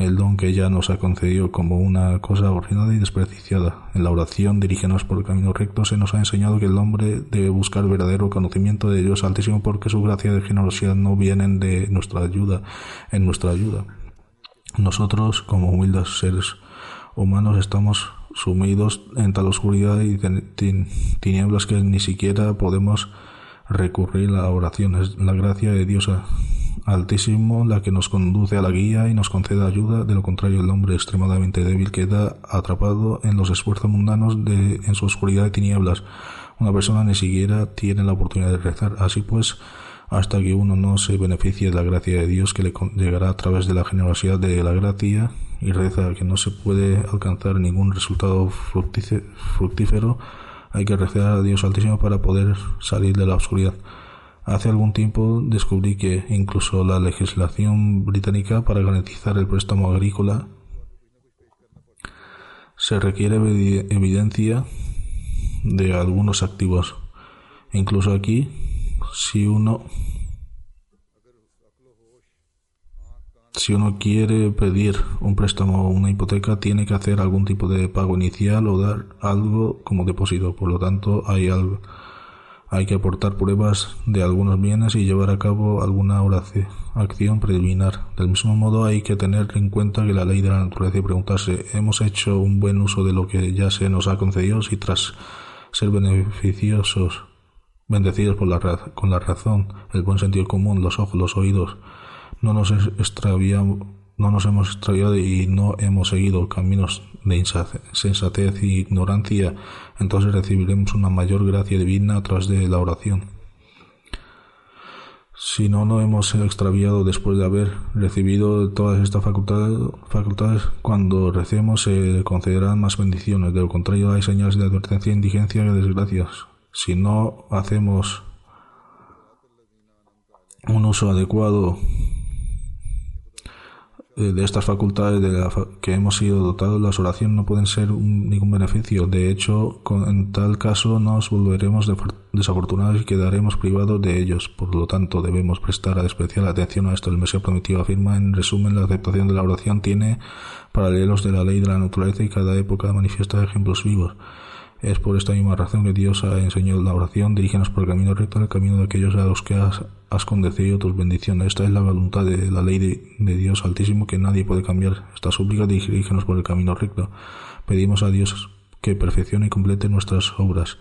el don que ya nos ha concedido como una cosa ordinaria y despreciada. En la oración, dirígenos por el camino recto, se nos ha enseñado que el hombre debe buscar verdadero conocimiento de Dios Altísimo porque su gracia y generosidad no vienen de nuestra ayuda, en nuestra ayuda. Nosotros, como humildes seres humanos, estamos sumidos en tal oscuridad y tinieblas que ni siquiera podemos recurrir a oraciones. La gracia de Dios Altísimo la que nos conduce a la guía y nos concede ayuda, de lo contrario el hombre extremadamente débil queda atrapado en los esfuerzos mundanos de, en su oscuridad de tinieblas. Una persona ni siquiera tiene la oportunidad de rezar. Así pues, hasta que uno no se beneficie de la gracia de Dios que le llegará a través de la generosidad de la gracia y reza que no se puede alcanzar ningún resultado fructífero, hay que rezar a Dios Altísimo para poder salir de la oscuridad. Hace algún tiempo descubrí que incluso la legislación británica para garantizar el préstamo agrícola se requiere evidencia de algunos activos. Incluso aquí, si uno si uno quiere pedir un préstamo o una hipoteca, tiene que hacer algún tipo de pago inicial o dar algo como depósito. Por lo tanto, hay algo hay que aportar pruebas de algunos bienes y llevar a cabo alguna oración, acción preliminar. Del mismo modo hay que tener en cuenta que la ley de la naturaleza y preguntarse, ¿hemos hecho un buen uso de lo que ya se nos ha concedido si tras ser beneficiosos, bendecidos por la, con la razón, el buen sentido común, los ojos, los oídos, no nos no nos hemos extraviado y no hemos seguido caminos de insensatez e ignorancia, entonces recibiremos una mayor gracia divina a través de la oración. Si no nos hemos extraviado después de haber recibido todas estas facultades, facultades, cuando recemos se concederán más bendiciones. De lo contrario, hay señales de advertencia, indigencia y desgracias. Si no hacemos un uso adecuado de estas facultades de que hemos sido dotados, las oraciones no pueden ser ningún beneficio. De hecho, en tal caso nos volveremos desafortunados y quedaremos privados de ellos. Por lo tanto, debemos prestar especial atención a esto. El Mesías prometido afirma, en resumen, la aceptación de la oración tiene paralelos de la ley de la naturaleza y cada época manifiesta ejemplos vivos. Es por esta misma razón que Dios ha enseñado la oración, dirígenos por el camino recto, el camino de aquellos a los que has, has concedido tus bendiciones. Esta es la voluntad de la ley de, Dios Altísimo que nadie puede cambiar. Esta súplica dirígenos por el camino recto. Pedimos a Dios que perfeccione y complete nuestras obras.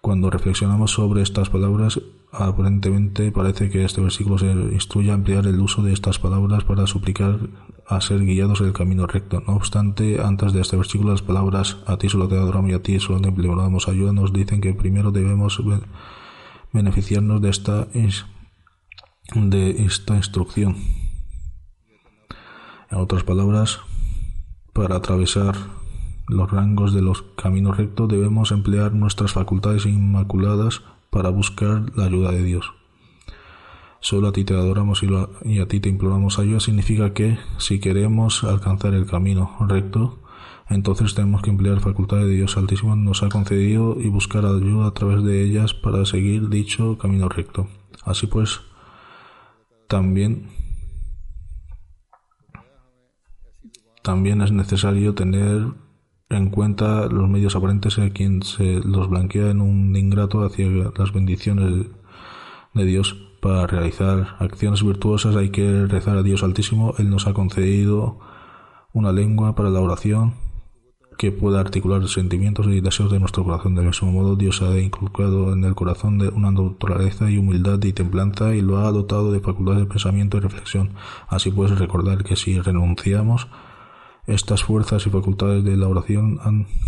Cuando reflexionamos sobre estas palabras, aparentemente parece que este versículo se instruye a emplear el uso de estas palabras para suplicar a ser guiados en el camino recto. No obstante, antes de este versículo, las palabras a ti solo te adoramos y a ti solo te imploramos ayuda nos dicen que primero debemos beneficiarnos de esta, de esta instrucción. En otras palabras, para atravesar los rangos de los caminos rectos debemos emplear nuestras facultades inmaculadas para buscar la ayuda de Dios. Solo a ti te adoramos y, a ti te imploramos ayuda significa que si queremos alcanzar el camino recto, entonces tenemos que emplear facultades de Dios Altísimo nos ha concedido y buscar ayuda a través de ellas para seguir dicho camino recto. Así pues, también también es necesario tener en cuenta los medios aparentes a quien se los blanquea en un ingrato hacia las bendiciones de Dios. Para realizar acciones virtuosas hay que rezar a Dios Altísimo. Él nos ha concedido una lengua para la oración que pueda articular sentimientos y deseos de nuestro corazón. Del mismo modo, Dios ha inculcado en el corazón de una naturaleza y humildad y templanza y lo ha dotado de facultades de pensamiento y reflexión. Así pues, recordar que si renunciamos estas fuerzas y facultades de la oración,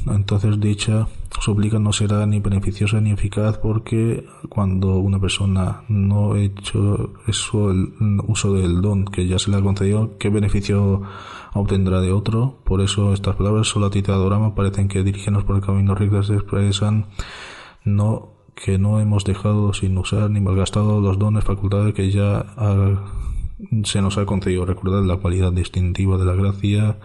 entonces dicha súplica no será ni beneficiosa ni eficaz porque cuando una persona no ha hecho eso, el uso del don que ya se le ha concedido, ¿qué beneficio obtendrá de otro? Por eso estas palabras, solo a ti te adoramos, parecen que dirigirnos por el camino recto se expresan no que no hemos dejado sin usar ni malgastado los dones, facultades que ya se nos ha concedido. Recordar la cualidad distintiva de la gracia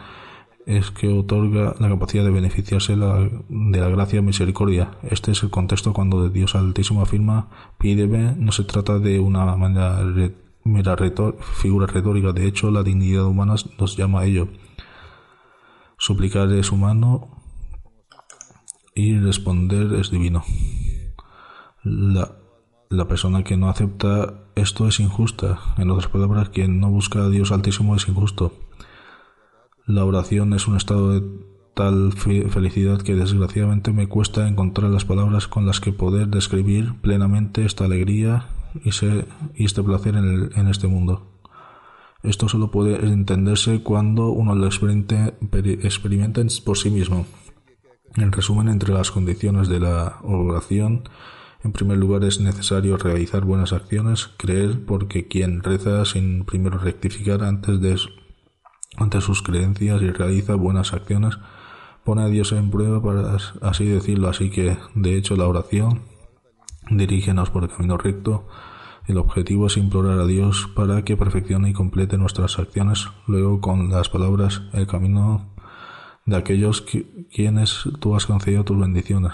es que otorga la capacidad de beneficiarse de la gracia y misericordia. Este es el contexto cuando Dios Altísimo afirma, pídeme, no se trata de una mera figura retórica, de hecho la dignidad humana nos llama a ello. Suplicar es humano y responder es divino. La, la persona que no acepta esto es injusta. En otras palabras, quien no busca a Dios Altísimo es injusto. La oración es un estado de tal felicidad que desgraciadamente me cuesta encontrar las palabras con las que poder describir plenamente esta alegría y, este placer en, este mundo. Esto solo puede entenderse cuando uno lo experimenta por sí mismo. En resumen, entre las condiciones de la oración, en primer lugar es necesario realizar buenas acciones, creer porque quien reza sin primero rectificar antes de ante sus creencias y realiza buenas acciones, pone a Dios en prueba para así decirlo. Así que, de hecho, la oración, dirígenos por el camino recto. El objetivo es implorar a Dios para que perfeccione y complete nuestras acciones. Luego, con las palabras, el camino de aquellos quienes tú has concedido tus bendiciones.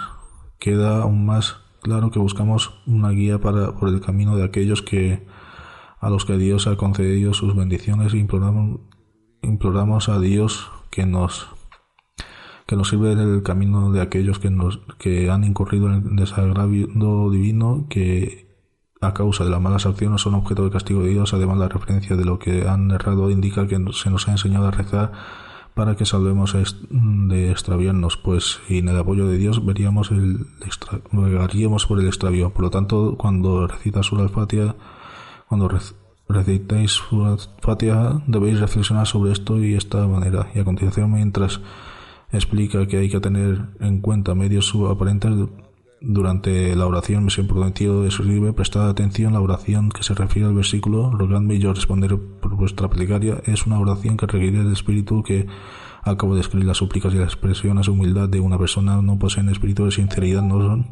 Queda aún más claro que buscamos una guía para, por el camino de aquellos que a los que Dios ha concedido sus bendiciones imploramos imploramos a Dios que nos que nos sirve el camino de aquellos que nos que han incurrido en el desagravio divino que a causa de las malas acciones son objeto de castigo de Dios. Además, la referencia de lo que han errado indica que se nos ha enseñado a rezar para que salvemos de extraviarnos, pues sin el apoyo de Dios veríamos el extra, por el extravío. Por lo tanto, cuando recitas una al cuando recitáis Fatiha, debéis reflexionar sobre esto y esta manera. Y a continuación, mientras explica que hay que tener en cuenta medios aparentes durante la oración, siempre prometido escribe, prestad atención, la oración que se refiere al versículo, rogadme y yo responderé por vuestra plegaria, es una oración que requiere el espíritu que Acabo de escribir las súplicas y las expresiones de humildad de una persona no poseen espíritu de sinceridad, no son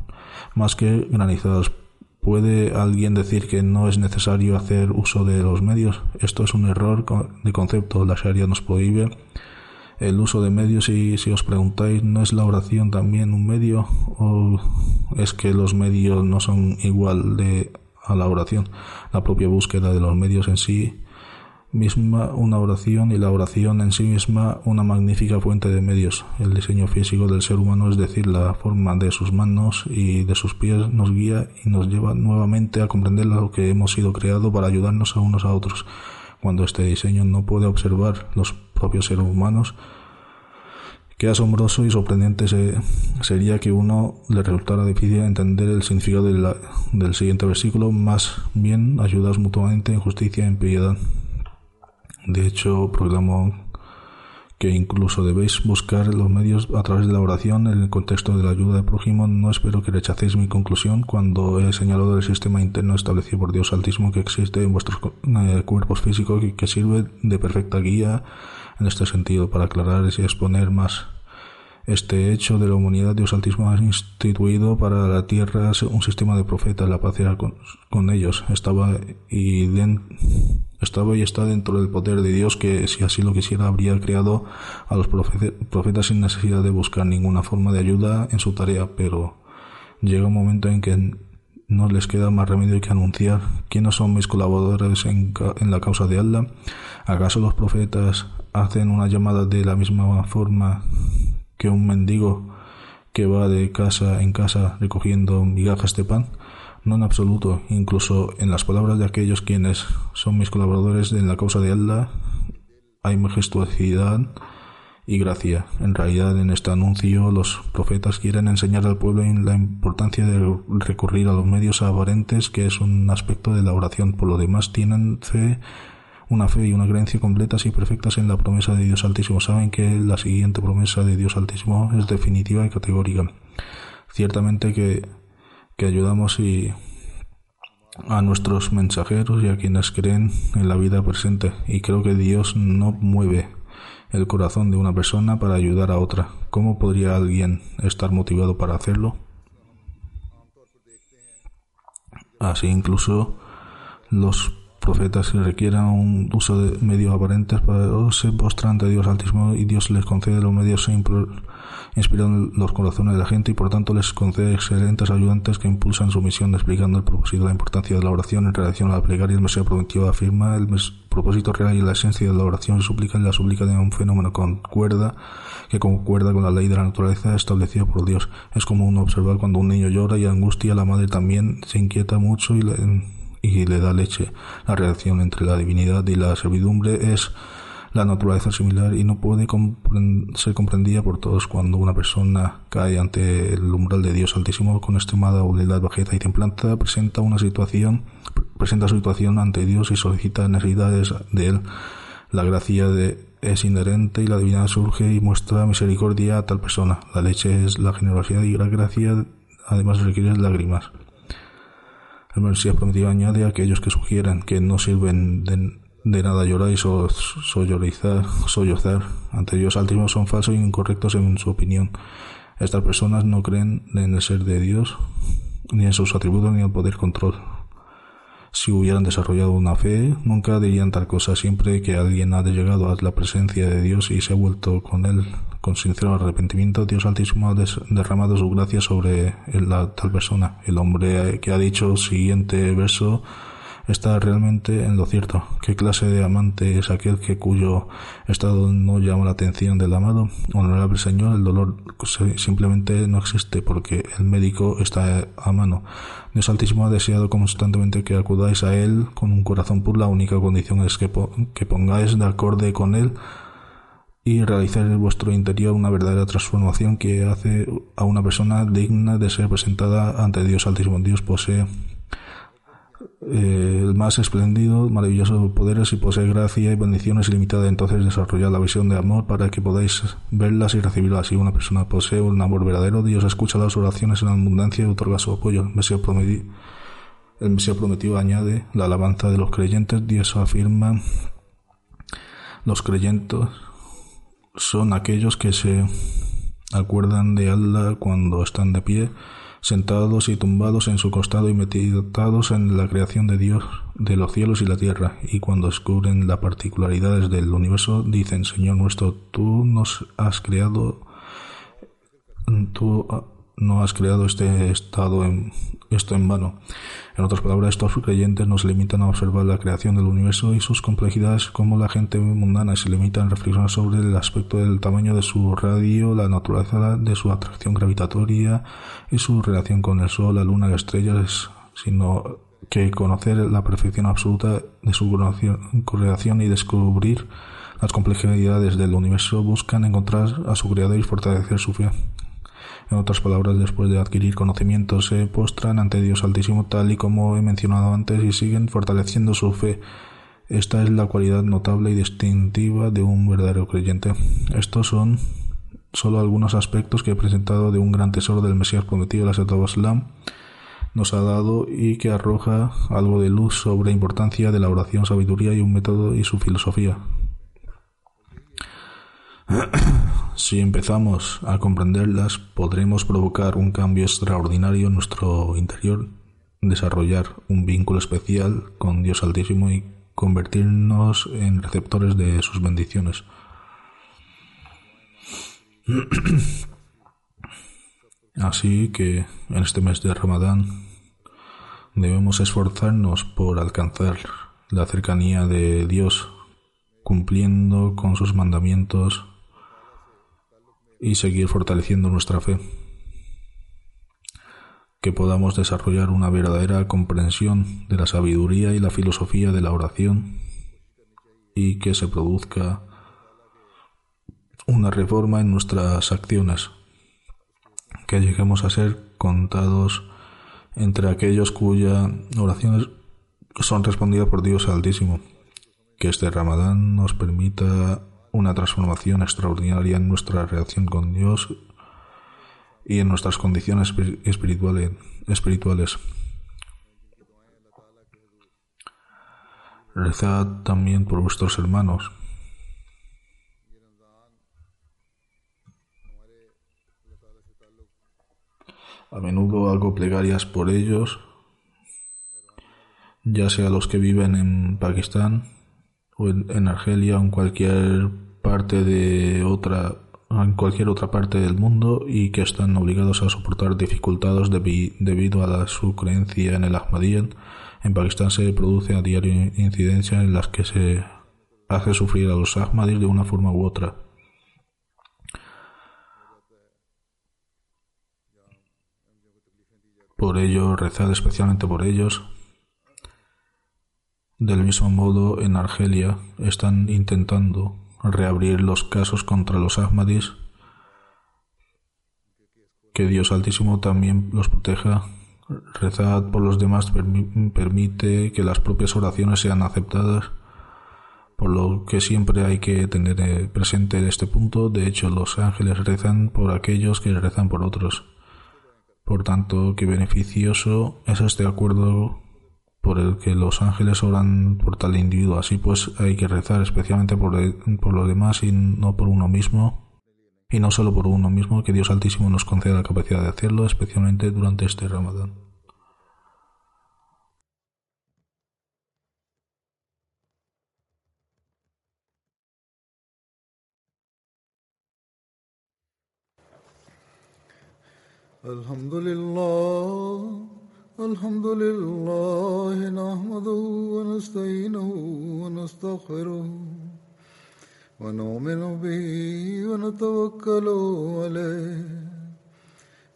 más que granizados. ¿Puede alguien decir que no es necesario hacer uso de los medios? Esto es un error de concepto. La Sharia nos prohíbe el uso de medios y si os preguntáis, ¿no es la oración también un medio? ¿O es que los medios no son igual de a la oración? La propia búsqueda de los medios en sí misma una oración y la oración en sí misma una magnífica fuente de medios. El diseño físico del ser humano, es decir, la forma de sus manos y de sus pies, nos guía y nos lleva nuevamente a comprender lo que hemos sido creado para ayudarnos a unos a otros. Cuando este diseño no puede observar los propios seres humanos, Qué asombroso y sorprendente sería que uno le resultara difícil entender el significado del siguiente versículo, más bien ayudaos mutuamente en justicia y en piedad. De hecho, proclamo que incluso debéis buscar los medios a través de la oración en el contexto de la ayuda de prójimo. No espero que rechacéis mi conclusión cuando he señalado el sistema interno establecido por Dios Altísimo que existe en vuestros eh, cuerpos físicos y que sirve de perfecta guía en este sentido para aclarar y exponer más este hecho de la humanidad, Dios Altísimo ha instituido para la tierra un sistema de profetas, la paz era con, ellos. Estaba y, estaba y está dentro del poder de Dios que, si así lo quisiera, habría creado a los profetas sin necesidad de buscar ninguna forma de ayuda en su tarea, pero llega un momento en que no les queda más remedio que anunciar quiénes son mis colaboradores en, en la causa de Allah. ¿Acaso los profetas hacen una llamada de la misma forma que un mendigo que va de casa en casa recogiendo migajas de pan? No en absoluto. Incluso en las palabras de aquellos quienes son mis colaboradores en la causa de Allah hay majestuosidad y gracia. En realidad, en este anuncio, los profetas quieren enseñar al pueblo la importancia de recurrir a los medios aparentes, que es un aspecto de la oración. Por lo demás, tienen fe una fe y una creencia completas y perfectas en la promesa de Dios Altísimo. Saben que la siguiente promesa de Dios Altísimo es definitiva y categórica. Ciertamente que, que ayudamos y a nuestros mensajeros y a quienes creen en la vida presente. Y creo que Dios no mueve el corazón de una persona para ayudar a otra. ¿Cómo podría alguien estar motivado para hacerlo? Así incluso los profetas que requieran un uso de medios aparentes para se postran ante Dios Altísimo y Dios les concede los medios e inspiran los corazones de la gente y por tanto les concede excelentes ayudantes que impulsan su misión explicando el propósito, la importancia de la oración en relación a la plegaria. El Mesías prometido afirma el propósito real y la esencia de la oración suplica y la súplica de un fenómeno concuerda que concuerda con la ley de la naturaleza establecida por Dios. Es como uno observar cuando un niño llora y angustia, la madre también se inquieta mucho y le, y le da leche. La relación entre la divinidad y la servidumbre es la naturaleza similar y no puede ser comprendida por todos cuando una persona cae ante el umbral de Dios Altísimo con extremada humildad, bajeza y templanza, presenta una situación, presenta su situación ante Dios y solicita necesidades de él. La gracia de, es inherente y la divinidad surge y muestra misericordia a tal persona. La leche es la generosidad y la gracia además requiere lágrimas. El Mesías prometido añade a aquellos que sugieran que no sirven de, nada llorar y sollozar, sollozar ante Dios Altísimo son falsos e incorrectos en su opinión. Estas personas no creen en el ser de Dios, ni en sus atributos, ni en el poder control si hubieran desarrollado una fe, nunca dirían tal cosa. Siempre que alguien ha llegado a la presencia de Dios y se ha vuelto con él con sincero arrepentimiento, Dios Altísimo ha derramado su gracia sobre la tal persona. El hombre que ha dicho siguiente verso está realmente en lo cierto. ¿Qué clase de amante es aquel que cuyo estado no llama la atención del amado? Honorable Señor, el dolor simplemente no existe porque el médico está a mano. Dios Altísimo ha deseado constantemente que acudáis a Él con un corazón puro. La única condición es que, que pongáis de acorde con Él y realizar en vuestro interior una verdadera transformación que hace a una persona digna de ser presentada ante Dios Altísimo. Dios posee eh, el más espléndido, maravilloso poderes y posee gracia y bendiciones ilimitadas. Entonces desarrollad la visión de amor para que podáis verlas y recibirlas. Si una persona posee un amor verdadero, Dios escucha las oraciones en abundancia y otorga su apoyo. El Mesías prometido, añade la alabanza de los creyentes. Dios afirma los creyentes son aquellos que se acuerdan de Allah cuando están de pie, sentados y tumbados en su costado y meditados en la creación de Dios de los cielos y la tierra, y cuando descubren las particularidades del universo, dicen, Señor nuestro, tú nos has creado, tú no has creado este estado en, esto en vano. En otras palabras, estos creyentes nos limitan a observar la creación del universo y sus complejidades como la gente mundana se limita a reflexionar sobre el aspecto del tamaño de su radio, la naturaleza de su atracción gravitatoria y su relación con el Sol, la Luna, las estrellas, sino que conocer la perfección absoluta de su correlación y descubrir las complejidades del universo buscan encontrar a su creador y fortalecer su fe. En otras palabras, después de adquirir conocimiento, se postran ante Dios Altísimo tal y como he mencionado antes y siguen fortaleciendo su fe. Esta es la cualidad notable y distintiva de un verdadero creyente. Estos son solo algunos aspectos que he presentado de un gran tesoro del Mesías prometido, la Seta nos ha dado y que arroja algo de luz sobre la importancia de la oración, sabiduría y un método y su filosofía. Si empezamos a comprenderlas, podremos provocar un cambio extraordinario en nuestro interior, desarrollar un vínculo especial con Dios Altísimo y convertirnos en receptores de sus bendiciones. Así que en este mes de Ramadán debemos esforzarnos por alcanzar la cercanía de Dios, cumpliendo con sus mandamientos y seguir fortaleciendo nuestra fe. Que podamos desarrollar una verdadera comprensión de la sabiduría y la filosofía de la oración y que se produzca una reforma en nuestras acciones. Que lleguemos a ser contados entre aquellos cuya oraciones son respondidas por Dios Altísimo. Que este Ramadán nos permita una transformación extraordinaria en nuestra relación con Dios y en nuestras condiciones espirituales. Rezad también por vuestros hermanos. A menudo hago plegarias por ellos, ya sea los que viven en Pakistán, o en, Argelia o en cualquier parte de otra en cualquier otra parte del mundo y que están obligados a soportar dificultades debido a su creencia en el Ahmadiyya. En Pakistán se produce a diario incidencias en las que se hace sufrir a los Ahmadis de una forma u otra. Por ello, rezad especialmente por ellos del mismo modo, en Argelia están intentando reabrir los casos contra los Ahmadis. Que Dios Altísimo también los proteja. Rezad por los demás permite que las propias oraciones sean aceptadas, por lo que siempre hay que tener eh, presente este punto. De hecho, los ángeles rezan por aquellos que rezan por otros. Por tanto, qué beneficioso es este acuerdo por el que los ángeles oran por tal individuo. Así pues hay que rezar especialmente por, por los demás y no por uno mismo. Y no solo por uno mismo, que Dios Altísimo nos conceda la capacidad de hacerlo, especialmente durante este Ramadán. Alhamdulillah. الحمد لله نحمده ونستعينه ونستغفره ونؤمن به ونتوكل عليه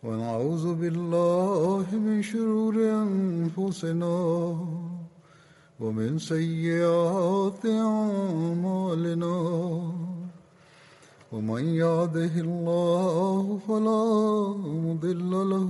ونعوذ بالله من شرور أنفسنا ومن سيئات أعمالنا. ومن يهده الله فلا مضل له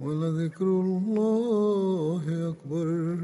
ولذكر الله أكبر.